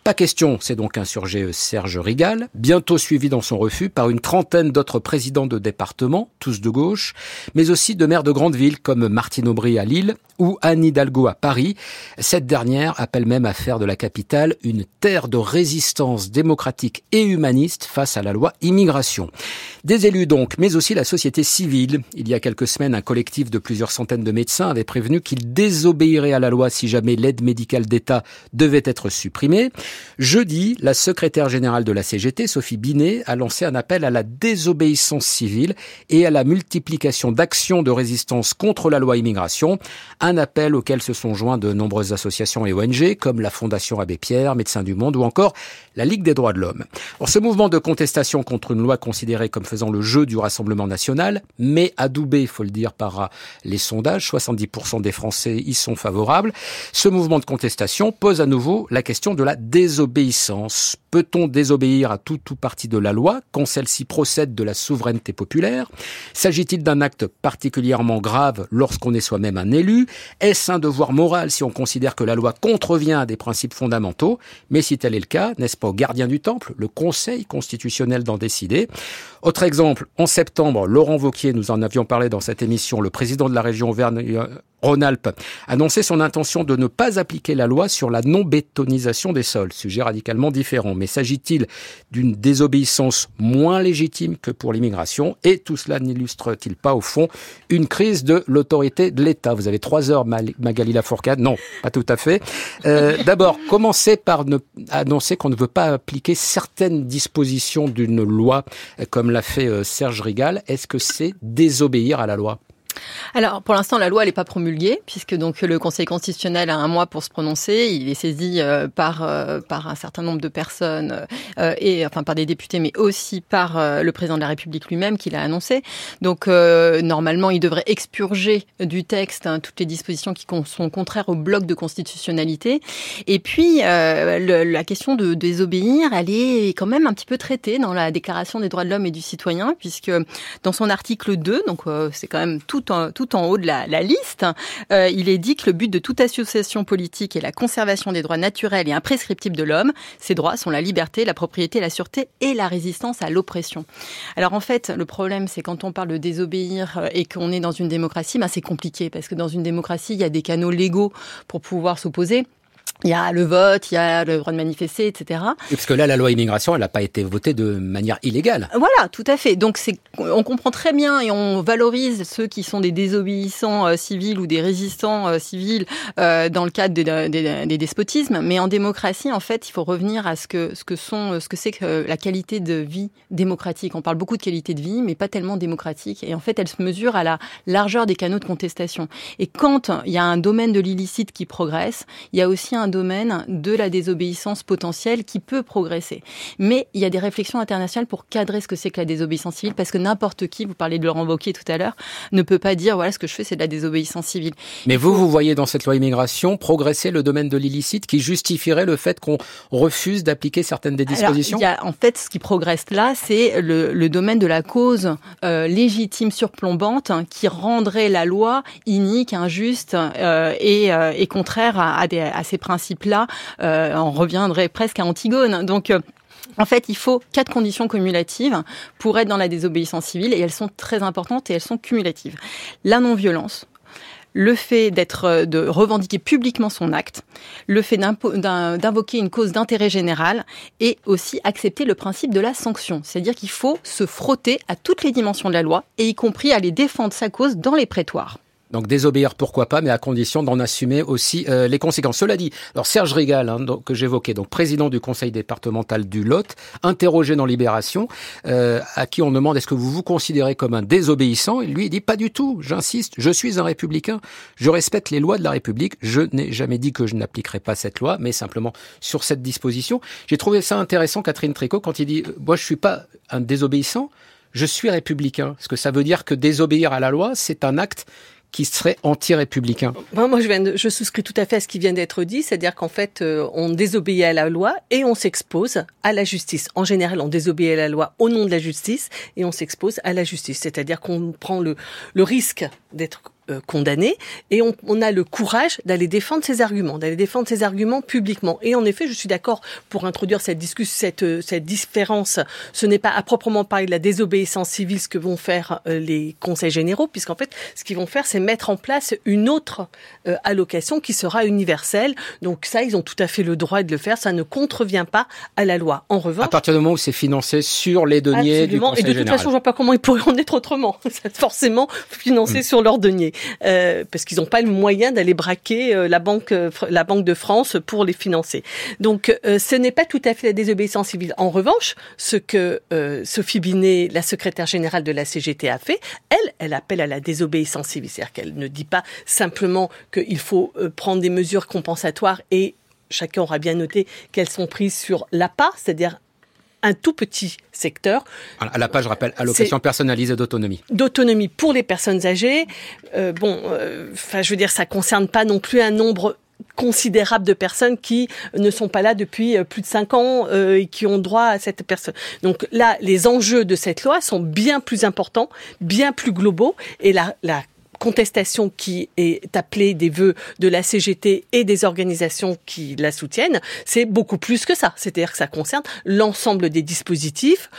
Pas question, c'est donc insurgé Serge Rigal, bientôt suivi dans son refus par une trentaine d'autres présidents de département, tous de gauche, mais aussi de maires de grandes villes comme Martine Aubry à Lille ou Anne Hidalgo à Paris. Cette dernière appelle même à faire de la capitale une terre de résistance démocratique et humaniste face à la loi immigration. Des élus donc, mais aussi la société civile. Il y a quelques semaines, un collectif de plusieurs centaines de médecins avait prévenu qu'il désobéirait à la loi si jamais l'aide médicale d'État devait être supprimée. Jeudi, la secrétaire générale de la CGT, Sophie Binet, a lancé un appel à la désobéissance civile et à la multiplication d'actions de résistance contre la loi immigration, un appel auquel se sont joints de nombreuses associations et ONG comme la Fondation Abbé Pierre, Médecins du Monde ou encore la Ligue des droits de l'homme. ce mouvement de contestation contre une loi considérée comme faisant le jeu du Rassemblement national, mais adoubé, il faut le dire, par les sondages, 70% des Français y sont favorables, ce mouvement de contestation pose à nouveau la question de la désobéissance. Peut-on désobéir à tout ou partie de la loi quand celle-ci procède de la souveraineté populaire? S'agit-il d'un acte particulièrement grave lorsqu'on est soi-même un élu? Est-ce un devoir moral si on considère que la loi contrevient à des principes fondamentaux? Mais si tel est le cas, n'est-ce pas au gardien du temple, le Conseil constitutionnel d'en décider? Autre exemple, en septembre, Laurent Vauquier, nous en avions parlé dans cette émission, le président de la région Auvergne Rhône-Alpes annonçait son intention de ne pas appliquer la loi sur la non-bétonisation des sols, sujet radicalement différent. Mais s'agit-il d'une désobéissance moins légitime que pour l'immigration? Et tout cela n'illustre-t-il pas, au fond, une crise de l'autorité de l'État? Vous avez trois heures, Magali Lafourcade Non, pas tout à fait. Euh, D'abord, commencez par annoncer qu'on ne veut pas appliquer certaines dispositions d'une loi, comme l'a fait euh, Serge Rigal. Est-ce que c'est désobéir à la loi? Alors, pour l'instant, la loi n'est pas promulguée, puisque donc le Conseil constitutionnel a un mois pour se prononcer. Il est saisi euh, par euh, par un certain nombre de personnes euh, et enfin par des députés, mais aussi par le président de la République lui-même qui l'a annoncé. Donc, normalement, il devrait expurger du texte hein, toutes les dispositions qui sont contraires au bloc de constitutionnalité. Et puis, la question de désobéir, elle est quand même un petit peu traitée dans la Déclaration des droits de l'homme et du citoyen, puisque dans son article 2, donc c'est quand même tout tout en, haut de la, liste, euh, il est dit que le but de toute association politique est la conservation des droits naturels et imprescriptibles de l'homme. Ces droits sont la liberté, la propriété, la sûreté et la résistance à l'oppression. Alors en fait, le problème, c'est quand on parle de désobéir euh, et qu'on est dans une démocratie, ben c'est compliqué parce que dans une démocratie, il y a des canaux légaux pour pouvoir s'opposer. Il y a le vote, il y a le droit de manifester, etc. Et parce que là, la loi immigration, elle n'a pas été votée de manière illégale. Voilà, tout à fait. Donc, c'est, on comprend très bien et on valorise ceux qui sont des désobéissants euh, civils ou des résistants euh, civils euh, dans le cadre des despotismes. Mais en démocratie, en fait, il faut revenir à ce que ce que sont, ce que c'est que la qualité de vie démocratique. On parle beaucoup de qualité de vie, mais pas tellement démocratique. Et en fait, elle se mesure à la largeur des canaux de contestation. Et quand il y a un domaine de l'illicite qui progresse, il y a aussi un domaine de la désobéissance potentielle qui peut progresser. Mais il y a des réflexions internationales pour cadrer ce que c'est que la désobéissance civile, parce que n'importe qui, vous parlez de Laurent Wauquiez tout à l'heure, ne peut pas dire voilà ce que je fais c'est de la désobéissance civile. Mais vous, vous voyez dans cette loi immigration progresser le domaine de l'illicite qui justifierait le fait qu'on refuse d'appliquer certaines des dispositions? il y a, En fait, ce qui progresse là, c'est le, domaine de la cause euh, légitime surplombante qui rendrait la loi inique, injuste euh, et, euh, et, contraire à, à, des, à ces principes principe-là, euh, on reviendrait presque à Antigone. Donc euh, en fait, il faut quatre conditions cumulatives pour être dans la désobéissance civile et elles sont très importantes et elles sont cumulatives. La non-violence, le fait d'être, euh, de revendiquer publiquement son acte, le fait d'invoquer une cause d'intérêt général et aussi accepter le principe de la sanction. C'est-à-dire qu'il faut se frotter à toutes les dimensions de la loi et y compris aller défendre sa cause dans les prétoires. Donc désobéir, pourquoi pas, mais à condition d'en assumer aussi euh, les conséquences. Cela dit, alors Serge Rigal, hein, donc, que j'évoquais, donc président du conseil départemental du Lot, interrogé dans Libération, euh, à qui on demande est-ce que vous vous considérez comme un désobéissant? Et lui, il dit pas du tout. J'insiste, je suis un républicain, je respecte les lois de la République. Je n'ai jamais dit que je n'appliquerai pas cette loi, mais simplement sur cette disposition. J'ai trouvé ça intéressant, Catherine Tricot, quand il dit moi je suis pas un désobéissant, je suis républicain. Est-ce que ça veut dire que désobéir à la loi, c'est un acte qui serait anti-républicain Moi, je, viens je souscris tout à fait à ce qui vient d'être dit, c'est-à-dire qu'en fait, euh, on désobéit à la loi et on s'expose à la justice. En général, on désobéit à la loi au nom de la justice et on s'expose à la justice, c'est-à-dire qu'on prend le, le risque d'être euh, condamné et on, on, a le courage d'aller défendre ses arguments, d'aller défendre ses arguments publiquement. Et en effet, je suis d'accord pour introduire cette discussion, cette, euh, cette différence. Ce n'est pas à proprement parler de la désobéissance civile ce que vont faire euh, les conseils généraux, puisqu'en fait, ce qu'ils vont faire, c'est mettre en place une autre allocation qui sera universelle. Donc ça, ils ont tout à fait le droit de le faire. Ça ne contrevient pas à la loi. En revanche, à partir du moment où c'est financé sur les deniers du conseil Et de toute façon, je vois pas comment ils pourraient en être autrement. C'est forcément financé mm. sur leurs deniers. Euh, parce qu'ils n'ont pas le moyen d'aller braquer euh, la banque, la banque de France pour les financer. Donc, ce n'est pas tout à fait la désobéissance civile. En revanche, ce que Sophie Binet, la secrétaire générale de la CGT, a fait, elle, elle appelle à la désobéissance civile, c'est-à-dire qu'elle ne dit pas simplement qu'il faut prendre des mesures compensatoires et chacun aura bien noté qu'elles sont prises sur l'APA, c'est-à-dire un tout petit secteur. À la page, je rappelle, allocation personnalisée d'autonomie. D'autonomie pour les personnes âgées. Euh, bon, euh, enfin, je veux dire, ça concerne pas non plus un nombre considérable de personnes qui ne sont pas là depuis euh, plus de cinq ans et qui ont droit à cette personne. Donc là, les enjeux de cette loi sont bien plus importants, bien plus globaux, et la, la contestation qui est appelée des vœux de la CGT et des organisations qui la soutiennent, c'est beaucoup plus que ça. C'est-à-dire que ça concerne l'ensemble des dispositifs,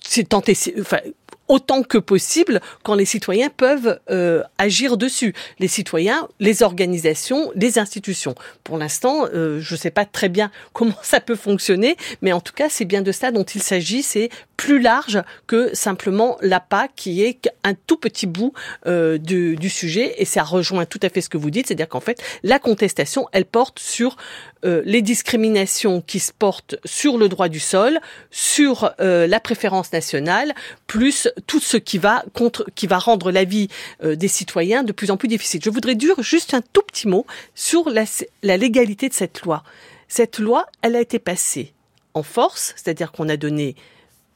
c'est tenter, enfin, autant que possible quand les citoyens peuvent euh, agir dessus. Les citoyens, les organisations, les institutions. Pour l'instant, euh, je ne sais pas très bien comment ça peut fonctionner, mais en tout cas, c'est bien de ça dont il s'agit. C'est plus large que simplement l'APA qui est un tout petit bout euh, du, du, sujet et ça rejoint tout à fait ce que vous dites, c'est-à-dire qu'en fait la contestation elle porte sur euh, les discriminations qui se portent sur le droit du sol, sur euh, la préférence nationale, plus tout ce qui va contre, qui va rendre la vie euh, des citoyens de plus en plus difficile. Je voudrais dire juste un tout petit mot sur la, la légalité de cette loi. Cette loi, elle a été passée en force, c'est-à-dire qu'on a donné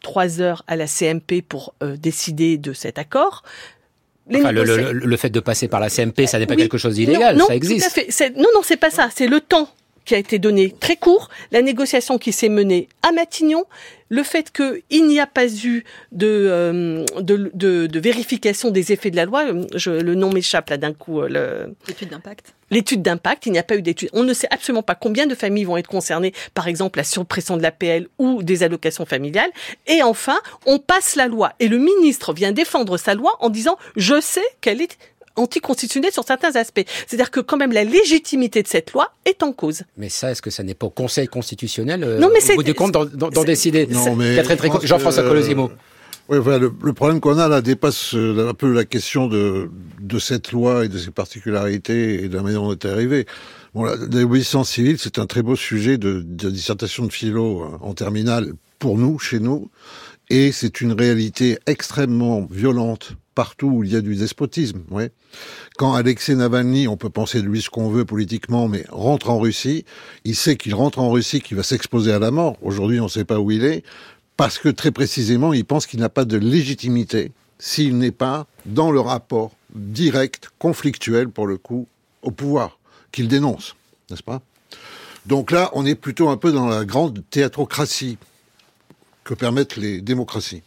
trois heures à la CMP pour euh, décider de cet accord. Enfin, le, fait de passer par la CMP, ça n'est pas quelque chose d'illégal, ça existe. Non, non, c'est pas ça. C'est le temps qui a été donné très court, la négociation qui s'est menée à Matignon, le fait qu'il n'y a pas eu de, euh, de, de, de, vérification des effets de la loi, je, le nom m'échappe là d'un coup. Euh, l'étude d'impact. L'étude d'impact, il n'y a pas eu d'étude. On ne sait absolument pas combien de familles vont être concernées, par exemple la surpression de l'APL ou des allocations familiales. Et enfin, on passe la loi. Et le ministre vient défendre sa loi en disant, je sais qu'elle est anticonstitutionnelle sur certains aspects. C'est-à-dire que quand même la légitimité de cette loi est en cause. Mais ça, est-ce que ça n'est pas au Conseil constitutionnel euh, non, mais au bout du compte d'en décider Non, mais Jean-François Colosimo. Oui, voilà, le, problème qu'on a là dépasse euh, un peu la question de, de cette loi et de ses particularités et de la manière dont on est arrivé. Bon, la désobéissance civile, c'est un très beau sujet de, de dissertation de philo hein, en terminale pour nous, chez nous, et c'est une réalité extrêmement violente partout où il y a du despotisme. Quand Alexei Navalny, on peut penser de lui ce qu'on veut politiquement, mais rentre en Russie, il sait qu'il rentre en Russie, qu'il va s'exposer à la mort. Aujourd'hui, on ne sait pas où il est, parce que très précisément, il pense qu'il n'a pas de légitimité s'il n'est pas dans le rapport direct, conflictuel pour le coup, au pouvoir, qu'il dénonce, n'est-ce pas? Donc là, on est plutôt un peu dans la grande théâtrocratie que permettent les démocraties.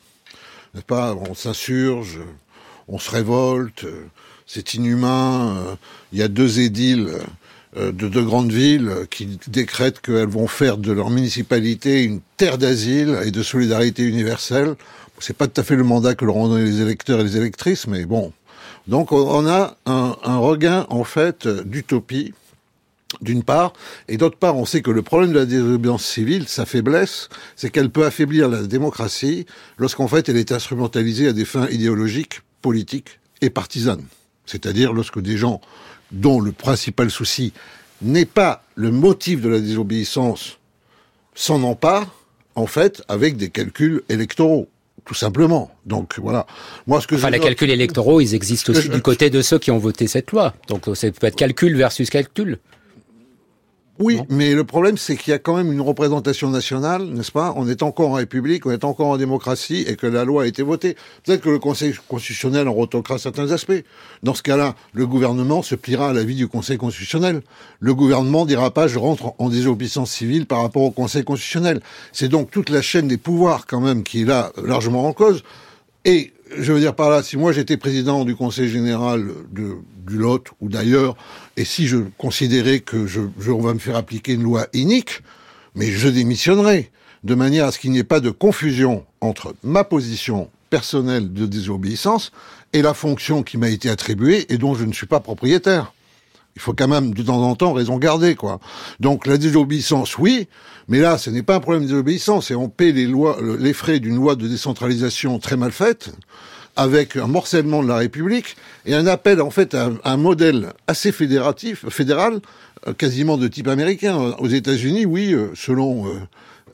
Pas? On s'insurge, on se révolte, euh, c'est inhumain. Euh, il y a deux édiles euh, de deux grandes villes qui décrètent qu'elles vont faire de leur municipalité une terre d'asile et de solidarité universelle. C'est pas tout à fait le mandat que leur ont donné les électeurs et les électrices, mais bon. Donc on a un, un regain en fait d'utopie d'une part, et d'autre part, on sait que le problème de la désobéissance civile, sa faiblesse, c'est qu'elle peut affaiblir la démocratie lorsqu'en fait elle est instrumentalisée à des fins idéologiques politique et partisane. C'est-à-dire lorsque des gens dont le principal souci n'est pas le motif de la désobéissance s'en emparent, en fait, avec des calculs électoraux tout simplement. Donc voilà. Moi, ce que enfin, les calculs électoraux, ils existent aussi du côté de ceux qui ont voté cette loi. Donc ça peut être calcul versus calcul. Oui, mais le problème, c'est qu'il y a quand même une représentation nationale, n'est-ce pas? On est encore en République, on est encore en démocratie, et que la loi a été votée. Peut-être que le Conseil constitutionnel en retoquera certains aspects. Dans ce cas-là, le gouvernement se pliera à l'avis du Conseil constitutionnel. Le gouvernement dira pas, je rentre en désobéissance civile par rapport au Conseil constitutionnel. C'est donc toute la chaîne des pouvoirs, quand même, qui est là, largement en cause. Et je veux dire par là, si moi j'étais président du Conseil général de, du Lot ou d'ailleurs, et si je considérais que je, je, on va me faire appliquer une loi inique, mais je démissionnerais, de manière à ce qu'il n'y ait pas de confusion entre ma position personnelle de désobéissance et la fonction qui m'a été attribuée et dont je ne suis pas propriétaire. Il faut quand même de temps en temps raison garder, quoi. Donc la désobéissance, oui, mais là, ce n'est pas un problème de désobéissance, c'est on paie les lois, les frais d'une loi de décentralisation très mal faite, avec un morcellement de la République et un appel en fait à un modèle assez fédératif, fédéral, euh, quasiment de type américain. Aux États-Unis, oui, euh, selon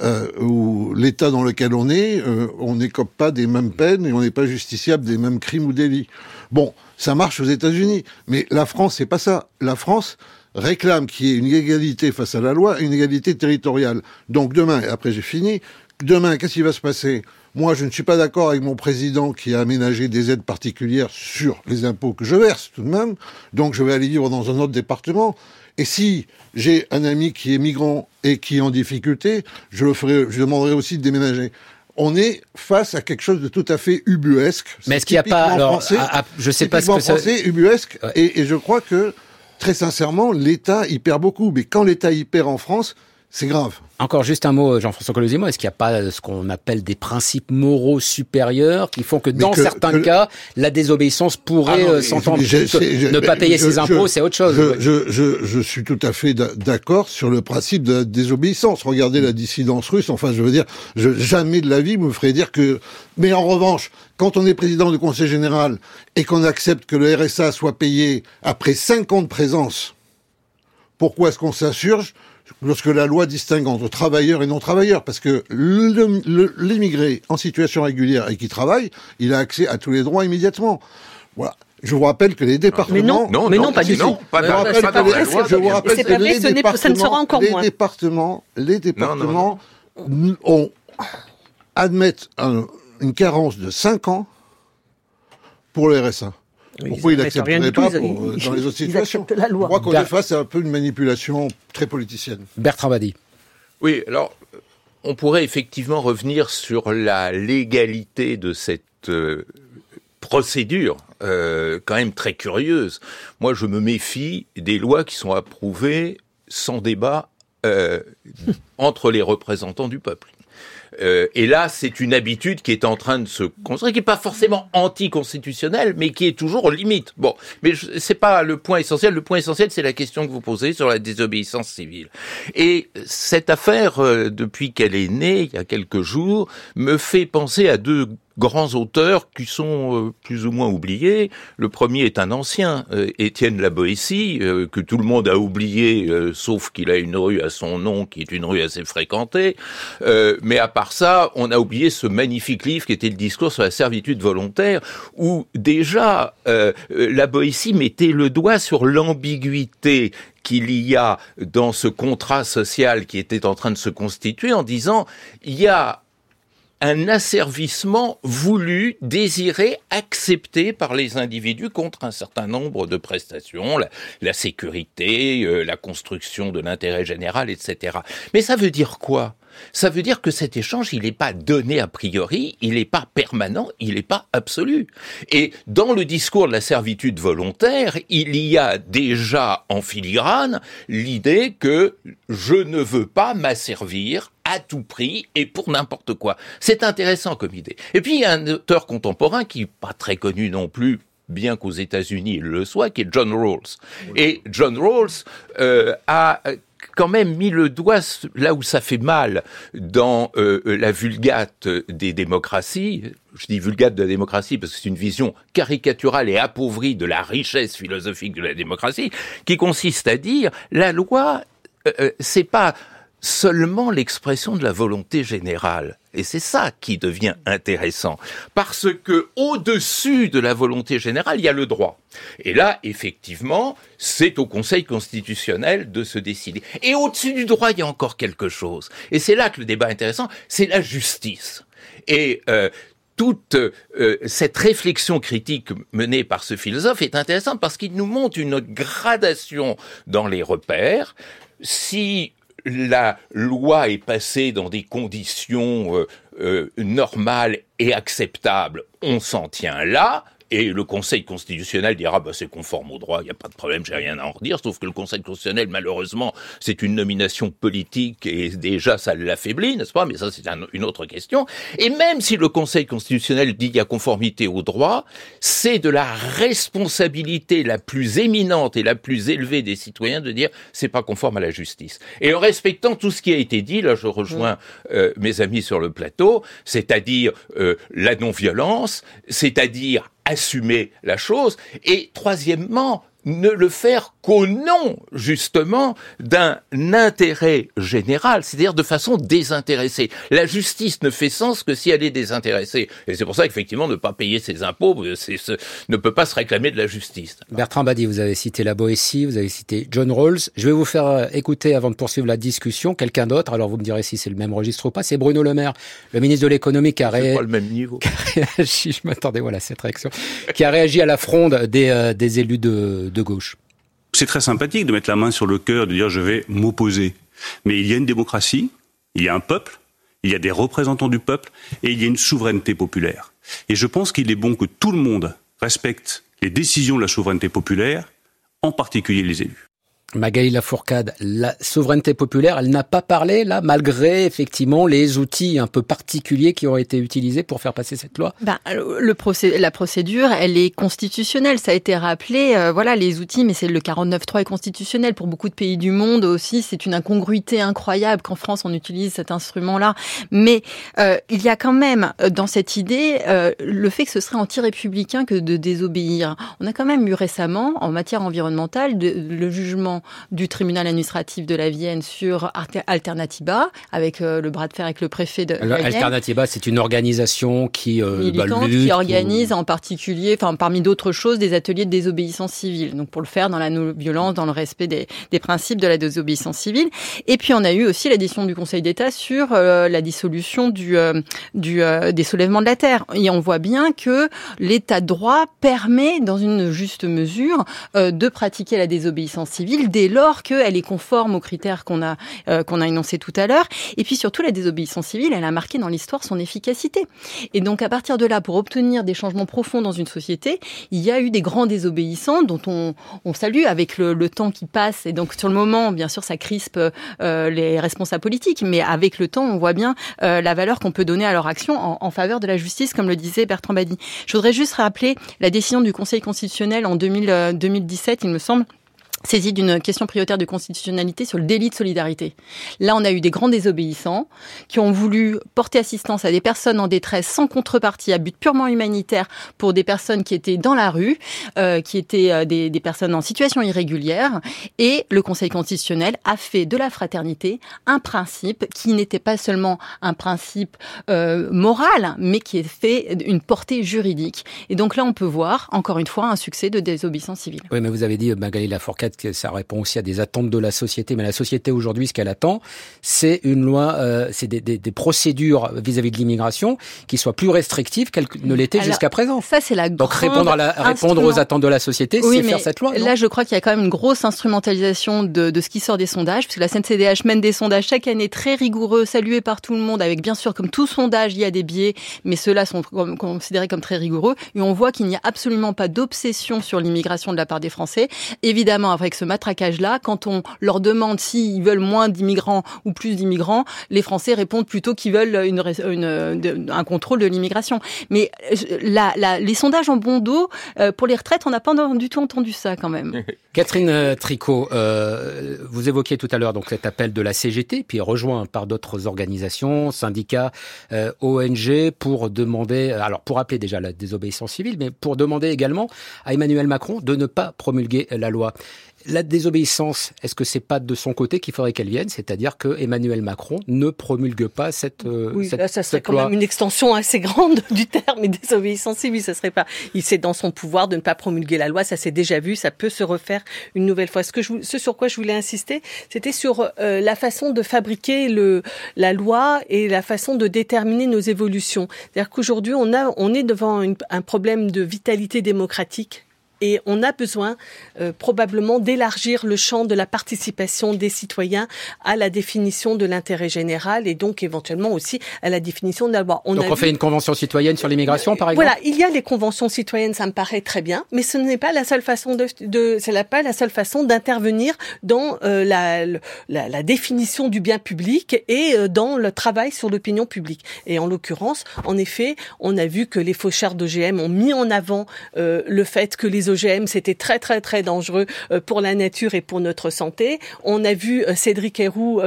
euh, l'État dans lequel on est, on n'écope pas des mêmes peines et on n'est pas justiciable des mêmes crimes ou délits. Bon, ça marche aux États-Unis, mais la France, c'est pas ça. La France réclame qu'il y ait une égalité face à la loi, une égalité territoriale. Donc demain, et après j'ai fini, demain, qu'est-ce qui va se passer? Moi, je ne suis pas d'accord avec mon président qui a aménagé des aides particulières sur les impôts que je verse tout de même. Donc, je vais aller vivre dans un autre département. Et si j'ai un ami qui est migrant et qui est en difficulté, je le ferai, je demanderai aussi de déménager. On est face à quelque chose de tout à fait ubuesque. Mais est-ce qu'il n'y a pas, alors, je sais pas ce que c'est. ubuesque. Et, et je crois que, très sincèrement, l'État y perd beaucoup. Mais quand l'État y perd en France, c'est grave. Encore juste un mot, Jean-François Colosimo, est-ce qu'il n'y a pas ce qu'on appelle des principes moraux supérieurs qui font que dans certains cas, la désobéissance pourrait ah euh, s'entendre Ne pas payer ses impôts, c'est autre chose. Je, je, je, suis tout à fait d'accord sur le principe de la désobéissance. Regardez la dissidence russe, enfin je veux dire, je, jamais de la vie me ferait dire que... Mais en revanche, quand on est président du Conseil général et qu'on accepte que le RSA soit payé après cinq ans de présence, pourquoi est-ce qu'on s'insurge lorsque la loi distingue entre travailleurs et non-travailleurs, parce que l'immigré en situation régulière et qui travaille, il a accès à tous les droits immédiatement. Voilà. Je vous rappelle que les départements. Mais non, non, mais non, pas du tout. Pas je, rappelle que les, je vous rappelle que les départements, ça ne sera encore les départements, les départements ont, admettent une carence de 5 ans pour le RSA. Pourquoi il n'accepterait pas pour, euh, dans les autres situations la loi. Je crois qu'on est face à un peu une manipulation très politicienne. Bertrand Badi. Oui, alors on pourrait effectivement revenir sur la légalité de cette euh, procédure, euh, quand même très curieuse. Moi, je me méfie des lois qui sont approuvées sans débat entre les représentants du peuple. Euh, et là, c'est une habitude qui est en train de se construire, qui n'est pas forcément anticonstitutionnelle, mais qui est toujours aux limites. Bon, mais c'est pas le point essentiel. Le point essentiel, c'est la question que vous posez sur la désobéissance civile. Et cette affaire, euh, depuis qu'elle est née, il y a quelques jours, me fait penser à deux grands auteurs qui sont euh, plus ou moins oubliés. Le premier est un ancien, euh, Étienne La Boétie, euh, que tout le monde a oublié, sauf qu'il a une rue à son nom, qui est une rue assez fréquentée. mais à part ça, on a oublié ce magnifique livre qui était le discours sur la servitude volontaire, où déjà La Boétie mettait le doigt sur l'ambiguïté qu'il y a dans ce contrat social qui était en train de se constituer en disant il y a un asservissement voulu, désiré, accepté par les individus contre un certain nombre de prestations, la, sécurité, euh, la construction de l'intérêt général, etc. Mais ça veut dire quoi? Ça veut dire que cet échange, il n'est pas donné a priori, il n'est pas permanent, il n'est pas absolu. Et dans le discours de la servitude volontaire, il y a déjà en filigrane l'idée que je ne veux pas m'asservir à tout prix et pour n'importe quoi. C'est intéressant comme idée. Et puis il y a un auteur contemporain qui n'est pas très connu non plus, bien qu'aux États-Unis il le soit, qui est John Rawls. Et John Rawls euh, a quand même mis le doigt là où ça fait mal dans euh, la vulgate des démocraties. Je dis vulgate de la démocratie parce que c'est une vision caricaturale et appauvrie de la richesse philosophique de la démocratie, qui consiste à dire la loi, euh, euh, c'est pas seulement l'expression de la volonté générale. Et c'est ça qui devient intéressant. Parce que au-dessus de la volonté générale, il y a le droit. Et là, effectivement, c'est au Conseil constitutionnel de se décider. Et au-dessus du droit, il y a encore quelque chose. Et c'est là que le débat est intéressant, c'est la justice. Et euh, toute euh, cette réflexion critique menée par ce philosophe est intéressante parce qu'il nous montre une gradation dans les repères. Si la loi est passée dans des conditions euh, euh, normales et acceptables, on s'en tient là. Et le Conseil constitutionnel dira bah, c'est conforme au droit, il n'y a pas de problème, j'ai rien à en redire, sauf que le Conseil constitutionnel, malheureusement, c'est une nomination politique et déjà ça l'affaiblit, n'est-ce pas? Mais ça, c'est une autre question. Et même si le Conseil constitutionnel dit qu'il y a conformité au droit, c'est de la responsabilité la plus éminente et la plus élevée des citoyens de dire c'est pas conforme à la justice. Et en respectant tout ce qui a été dit, là je rejoins euh, mes amis sur le plateau, c'est-à-dire euh, la non-violence, c'est-à-dire assumer la chose, et troisièmement, ne le faire qu'au nom, justement, d'un intérêt général, c'est-à-dire de façon désintéressée. La justice ne fait sens que si elle est désintéressée. Et c'est pour ça qu'effectivement, ne pas payer ses impôts c'est ce, ne peut pas se réclamer de la justice. Bertrand Badi, vous avez cité la Boétie, vous avez cité John Rawls. Je vais vous faire euh, écouter, avant de poursuivre la discussion, quelqu'un d'autre. Alors vous me direz si c'est le même registre ou pas. C'est Bruno Le Maire, le ministre de l'économie, qui a, ré... pas le même niveau. qui a réagi, je m'attendais voilà, cette réaction, qui a réagi à la fronde des, euh, des élus de, de gauche. C'est très sympathique de mettre la main sur le cœur, de dire je vais m'opposer. Mais il y a une démocratie, il y a un peuple, il y a des représentants du peuple et il y a une souveraineté populaire. Et je pense qu'il est bon que tout le monde respecte les décisions de la souveraineté populaire, en particulier les élus. Magali Lafourcade, la souveraineté populaire, elle n'a pas parlé là, malgré effectivement les outils un peu particuliers qui ont été utilisés pour faire passer cette loi? Ben, le procé la procédure, elle est constitutionnelle. Ça a été rappelé. Euh, voilà, les outils, mais c'est le 49.3 est constitutionnel pour beaucoup de pays du monde aussi. C'est une incongruité incroyable qu'en France on utilise cet instrument-là. Mais euh, il y a quand même euh, dans cette idée euh, le fait que ce serait anti-républicain que de désobéir. On a quand même eu récemment, en matière environnementale, le jugement du tribunal administratif de la Vienne sur Alternativa, avec euh, le bras de fer avec le préfet de la Alternativa, c'est une organisation qui euh, bah, qui organise en particulier, enfin parmi d'autres choses, des ateliers de désobéissance civile. Donc pour le faire dans la non-violence, dans le respect des, des, principes de la désobéissance civile. Et puis on a eu aussi la décision du Conseil d'État sur euh, la dissolution du, euh, du des soulèvements de la terre. Et on voit bien que l'État de droit permet, dans une juste mesure, de pratiquer la désobéissance civile dès lors qu'elle est conforme aux critères qu'on a euh, qu'on a énoncés tout à l'heure. Et puis surtout, la désobéissance civile, elle a marqué dans l'histoire son efficacité. Et donc à partir de là, pour obtenir des changements profonds dans une société, il y a eu des grands désobéissants dont on, on salue avec le, le, temps qui passe. Et donc sur le moment, bien sûr, ça crispe euh, les responsables politiques, mais avec le temps, on voit bien euh, la valeur qu'on peut donner à leur action en, en, faveur de la justice, comme le disait Bertrand Badi. Je voudrais juste rappeler la décision du Conseil constitutionnel en 2000, 2017, il me semble, saisie d'une question prioritaire de constitutionnalité sur le délit de solidarité. Là, on a eu des grands désobéissants qui ont voulu porter assistance à des personnes en détresse sans contrepartie, à but purement humanitaire, pour des personnes qui étaient dans la rue, euh, qui étaient euh, des, des, personnes en situation irrégulière. Et le Conseil constitutionnel a fait de la fraternité un principe qui n'était pas seulement un principe euh, moral, mais qui est fait une portée juridique. Et donc là, on peut voir, encore une fois, un succès de désobéissance civile. Oui, mais vous avez dit, Magali Lafourcade, que ça répond aussi à des attentes de la société. Mais la société aujourd'hui, ce qu'elle attend, c'est une loi, euh, c'est des, des, des, procédures vis-à-vis de l'immigration qui soient plus restrictives qu'elles ne l'étaient jusqu'à présent. Ça, c'est la Donc répondre, à la, répondre aux attentes de la société, c'est faire cette loi. Là, je crois qu'il y a quand même une grosse instrumentalisation de, de ce qui sort des sondages, puisque la CNCDH mène des sondages chaque année très rigoureux, salués par tout le monde, avec bien sûr, comme tout sondage, il y a des biais, mais ceux-là sont considérés comme très rigoureux. Et on voit qu'il n'y a absolument pas d'obsession sur l'immigration de la part des Français. Évidemment, avec ce matraquage-là, quand on leur demande s'ils veulent moins d'immigrants ou plus d'immigrants, les Français répondent plutôt qu'ils veulent un contrôle de l'immigration. Mais les sondages en bon dos, euh, pour les retraites, on n'a pas du tout entendu ça quand même. Catherine euh, Tricot, euh, vous évoquiez tout à l'heure donc cet appel de la CGT, puis rejoint par d'autres organisations, syndicats, ONG, pour demander, alors pour appeler déjà la désobéissance civile, mais pour demander également à Emmanuel Macron de ne pas promulguer la loi. La désobéissance, est-ce que c'est pas de son côté qu'il faudrait qu'elle vienne, c'est-à-dire que Emmanuel Macron ne promulgue pas cette euh, oui, cette, là, ça serait quand même une extension assez grande du terme désobéissance civile. Ça serait pas. Il c'est dans son pouvoir de ne pas promulguer la loi. Ça s'est déjà vu. Ça peut se refaire une nouvelle fois. Ce que je, ce sur quoi je voulais insister, c'était sur euh, la façon de fabriquer le la loi et la façon de déterminer nos évolutions. C'est-à-dire qu'aujourd'hui, on a on est devant une, un problème de vitalité démocratique et on a besoin euh, probablement d'élargir le champ de la participation des citoyens à la définition de l'intérêt général et donc éventuellement aussi à la définition de la loi. On donc on fait une convention citoyenne sur l'immigration, par exemple. Voilà, il y a les conventions citoyennes, ça me paraît très bien, mais ce n'est pas la seule façon de, de c'est pas la seule façon d'intervenir dans euh, la, la, la, définition du bien public et euh, dans le travail sur l'opinion publique. Et en l'occurrence, en effet, on a vu que les faucheurs d'OGM ont mis en avant euh, le fait que les C'était très très très dangereux pour la nature et pour notre santé. On a vu Cédric Héroux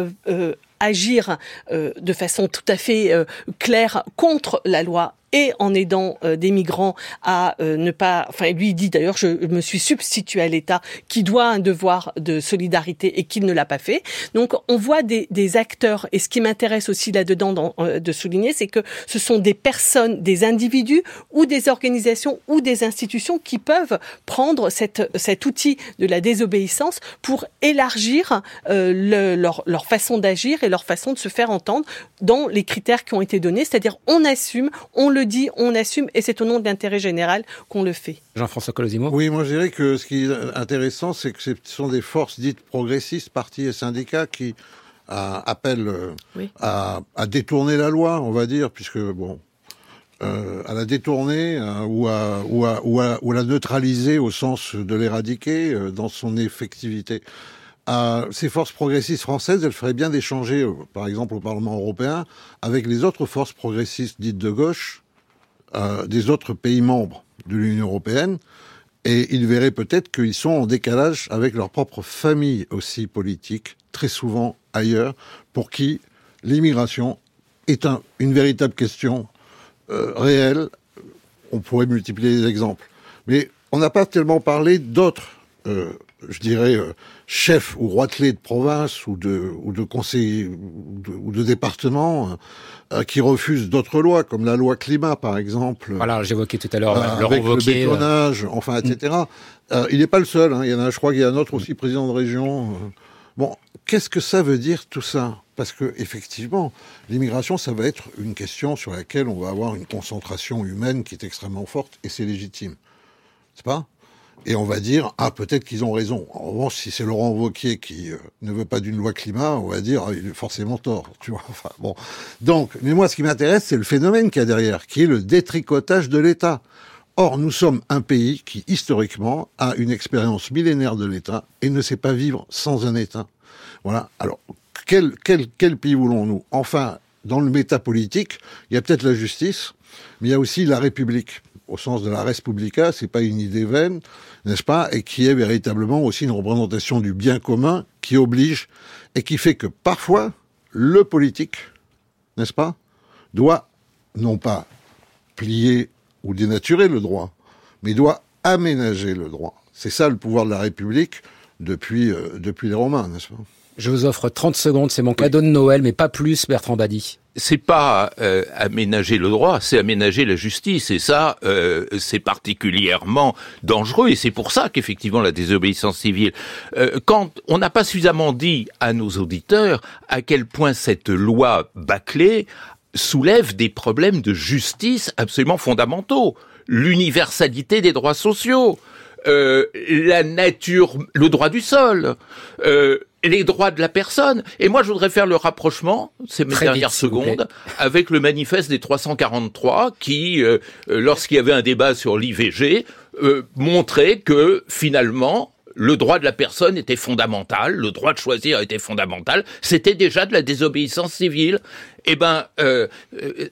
agir de façon tout à fait claire contre la loi et en aidant euh, des migrants à euh, ne pas. Enfin, lui dit d'ailleurs, je me suis substitué à l'État qui doit un devoir de solidarité et qui ne l'a pas fait. Donc, on voit des, acteurs. Et ce qui m'intéresse aussi là-dedans euh, de souligner, c'est que ce sont des personnes, des individus ou des organisations ou des institutions qui peuvent prendre cet outil de la désobéissance pour élargir le, leur, leur façon d'agir et leur façon de se faire entendre dans les critères qui ont été donnés. C'est-à-dire, on assume, on le dit, on assume, et c'est au nom de l'intérêt général qu'on le fait. Jean-François Colosimo? Oui, moi je dirais que ce qui est intéressant, c'est que ce sont des forces dites progressistes, partis et syndicats, qui euh, appellent euh, à, détourner la loi, on va dire, puisque, bon, euh, à la détourner ou, à, ou, à, ou, à, ou, la neutraliser au sens de l'éradiquer dans son effectivité. ces forces progressistes françaises, elles feraient bien d'échanger, par exemple au Parlement européen, avec les autres forces progressistes dites de gauche, euh, des autres pays membres de l'Union européenne, et ils verraient peut-être qu'ils sont en décalage avec leur propre famille aussi politique, très souvent ailleurs, pour qui l'immigration est une véritable question euh, réelle. On pourrait multiplier les exemples. Mais on n'a pas tellement parlé d'autres, euh, je dirais, chefs ou roitelets de province ou de, ou de conseils ou de, départements euh, qui refusent d'autres lois, comme la loi climat, par exemple. Voilà, j'évoquais tout à l'heure euh, avec le bétonnage, enfin, etc. Euh, il n'est pas le seul. Hein. Il y en a, je crois qu'il y a un autre aussi président de région. Bon, qu'est-ce que ça veut dire tout ça? Parce que effectivement, l'immigration, ça va être une question sur laquelle on va avoir une concentration humaine qui est extrêmement forte, et c'est légitime. C'est pas? Et on va dire ah peut-être qu'ils ont raison. En revanche, si c'est Laurent Wauquiez qui euh, ne veut pas d'une loi climat, on va dire ah, il est forcément tort, tu vois. Enfin bon. Donc, mais moi ce qui m'intéresse, c'est le phénomène qu'il y a derrière, qui est le détricotage de l'État. Or, nous sommes un pays qui historiquement a une expérience millénaire de l'État et ne sait pas vivre sans un État. Voilà. Alors, quel quel quel pays voulons-nous? Enfin, dans le métapolitique, il y a peut-être la justice, mais il y a aussi la République au sens de la res publica, c'est pas une idée vaine, n'est-ce pas, et qui est véritablement aussi une représentation du bien commun qui oblige et qui fait que parfois le politique, n'est-ce pas, doit non pas plier ou dénaturer le droit, mais doit aménager le droit. C'est ça le pouvoir de la République depuis, euh, depuis les Romains, n'est-ce pas? Je vous offre 30 secondes, c'est mon cadeau de Noël, mais pas plus, Bertrand Badi c'est pas euh, aménager le droit, c'est aménager la justice. Et ça, euh, c'est particulièrement dangereux. Et c'est pour ça qu'effectivement la désobéissance civile, euh, quand on n'a pas suffisamment dit à nos auditeurs à quel point cette loi bâclée soulève des problèmes de justice absolument fondamentaux. L'universalité des droits sociaux, la nature, le droit du sol les droits de la personne. Et moi, je voudrais faire le rapprochement, c'est mes dernières secondes, avec le manifeste des 343 qui, euh, euh, lorsqu'il y avait un débat sur l'IVG, euh, montrait que finalement, le droit de la personne était fondamental, le droit de choisir était fondamental, c'était déjà de la désobéissance civile. Eh ben,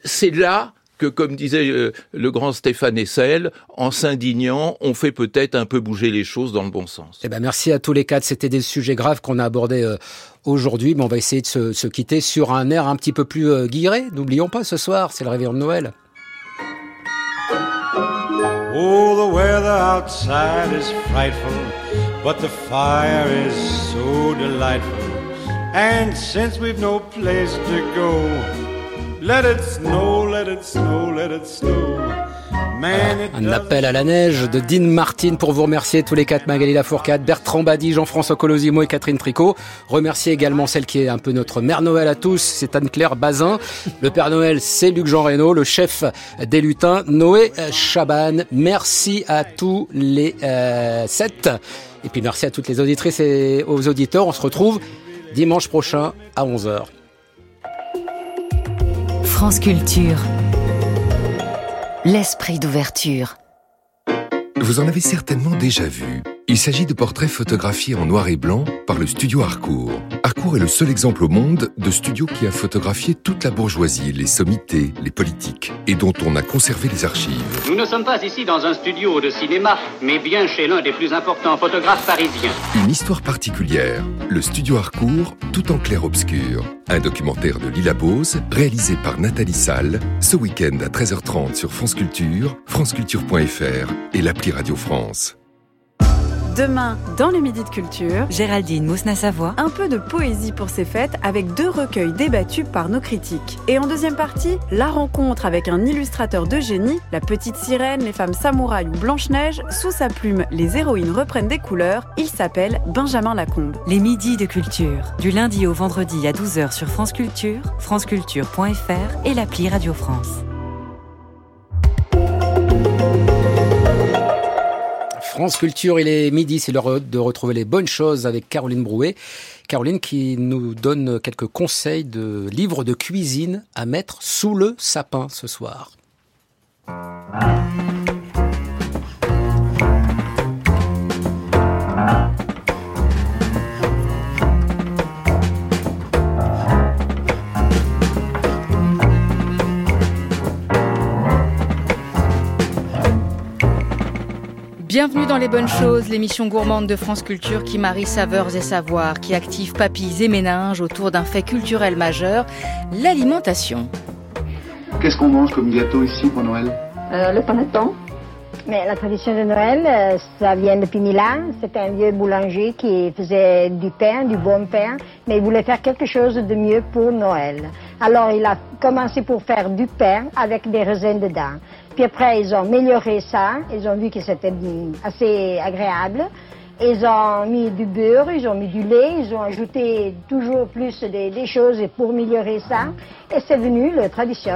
c'est là que, comme disait euh, le grand Stéphane Essel, en s'indignant, on fait peut-être un peu bouger les choses dans le bon sens. Eh ben, merci à tous les quatre. C'était des sujets graves qu'on a abordés euh, aujourd'hui, mais on va essayer de se, quitter sur un air un petit peu plus euh, guiré. N'oublions pas, ce soir, c'est le réveillon de Noël. Oh, the weather outside is frightful, but the fire is so delightful. And since we've no place to go, Let it snow, let it snow, let it snow. Un appel à la neige de Dean Martin pour vous remercier tous les quatre, Magali Lafourcade, Bertrand Badi, Jean-François Colosimo et Catherine Tricot. Remercier également celle qui est un peu notre mère Noël à tous, c'est Anne-Claire Bazin. Le Père Noël, c'est Luc-Jean Reynaud, le chef des lutins, Noé Chaban. Merci à tous les euh, sept. Et puis merci à toutes les auditrices et aux auditeurs. On se retrouve dimanche prochain à 11h. France Culture. L'esprit d'ouverture. Vous en avez certainement déjà vu. Il s'agit de portraits photographiés en noir et blanc par le studio Harcourt. Harcourt est le seul exemple au monde de studio qui a photographié toute la bourgeoisie, les sommités, les politiques, et dont on a conservé les archives. Nous ne sommes pas ici dans un studio de cinéma, mais bien chez l'un des plus importants photographes parisiens. Une histoire particulière, le studio Harcourt, tout en clair-obscur. Un documentaire de Lila Bose, réalisé par Nathalie Salle, ce week-end à 13h30 sur France Culture, franceculture.fr et l'appli Radio France. Demain, dans le Midi de Culture, Géraldine Mousna-Savoie, un peu de poésie pour ces fêtes avec deux recueils débattus par nos critiques. Et en deuxième partie, la rencontre avec un illustrateur de génie, la petite sirène, les femmes samouraïs ou Blanche-Neige, sous sa plume, les héroïnes reprennent des couleurs. Il s'appelle Benjamin Lacombe. Les Midis de Culture, du lundi au vendredi à 12h sur France Culture, franceculture.fr et l'appli Radio France. France Culture, il est midi, c'est l'heure de retrouver les bonnes choses avec Caroline Brouet. Caroline qui nous donne quelques conseils de livres de cuisine à mettre sous le sapin ce soir. Bienvenue dans Les Bonnes Choses, l'émission gourmande de France Culture qui marie saveurs et savoirs, qui active papilles et méninges autour d'un fait culturel majeur, l'alimentation. Qu'est-ce qu'on mange comme gâteau ici pour Noël euh, Le panettone. Mais la tradition de Noël, euh, ça vient depuis Milan. C'était un vieux boulanger qui faisait du pain, du bon pain, mais il voulait faire quelque chose de mieux pour Noël. Alors il a commencé pour faire du pain avec des raisins dedans. Puis après, ils ont amélioré ça. Ils ont vu que c'était assez agréable. Ils ont mis du beurre, ils ont mis du lait, ils ont ajouté toujours plus des, choses pour améliorer ça. Et c'est devenu la tradition.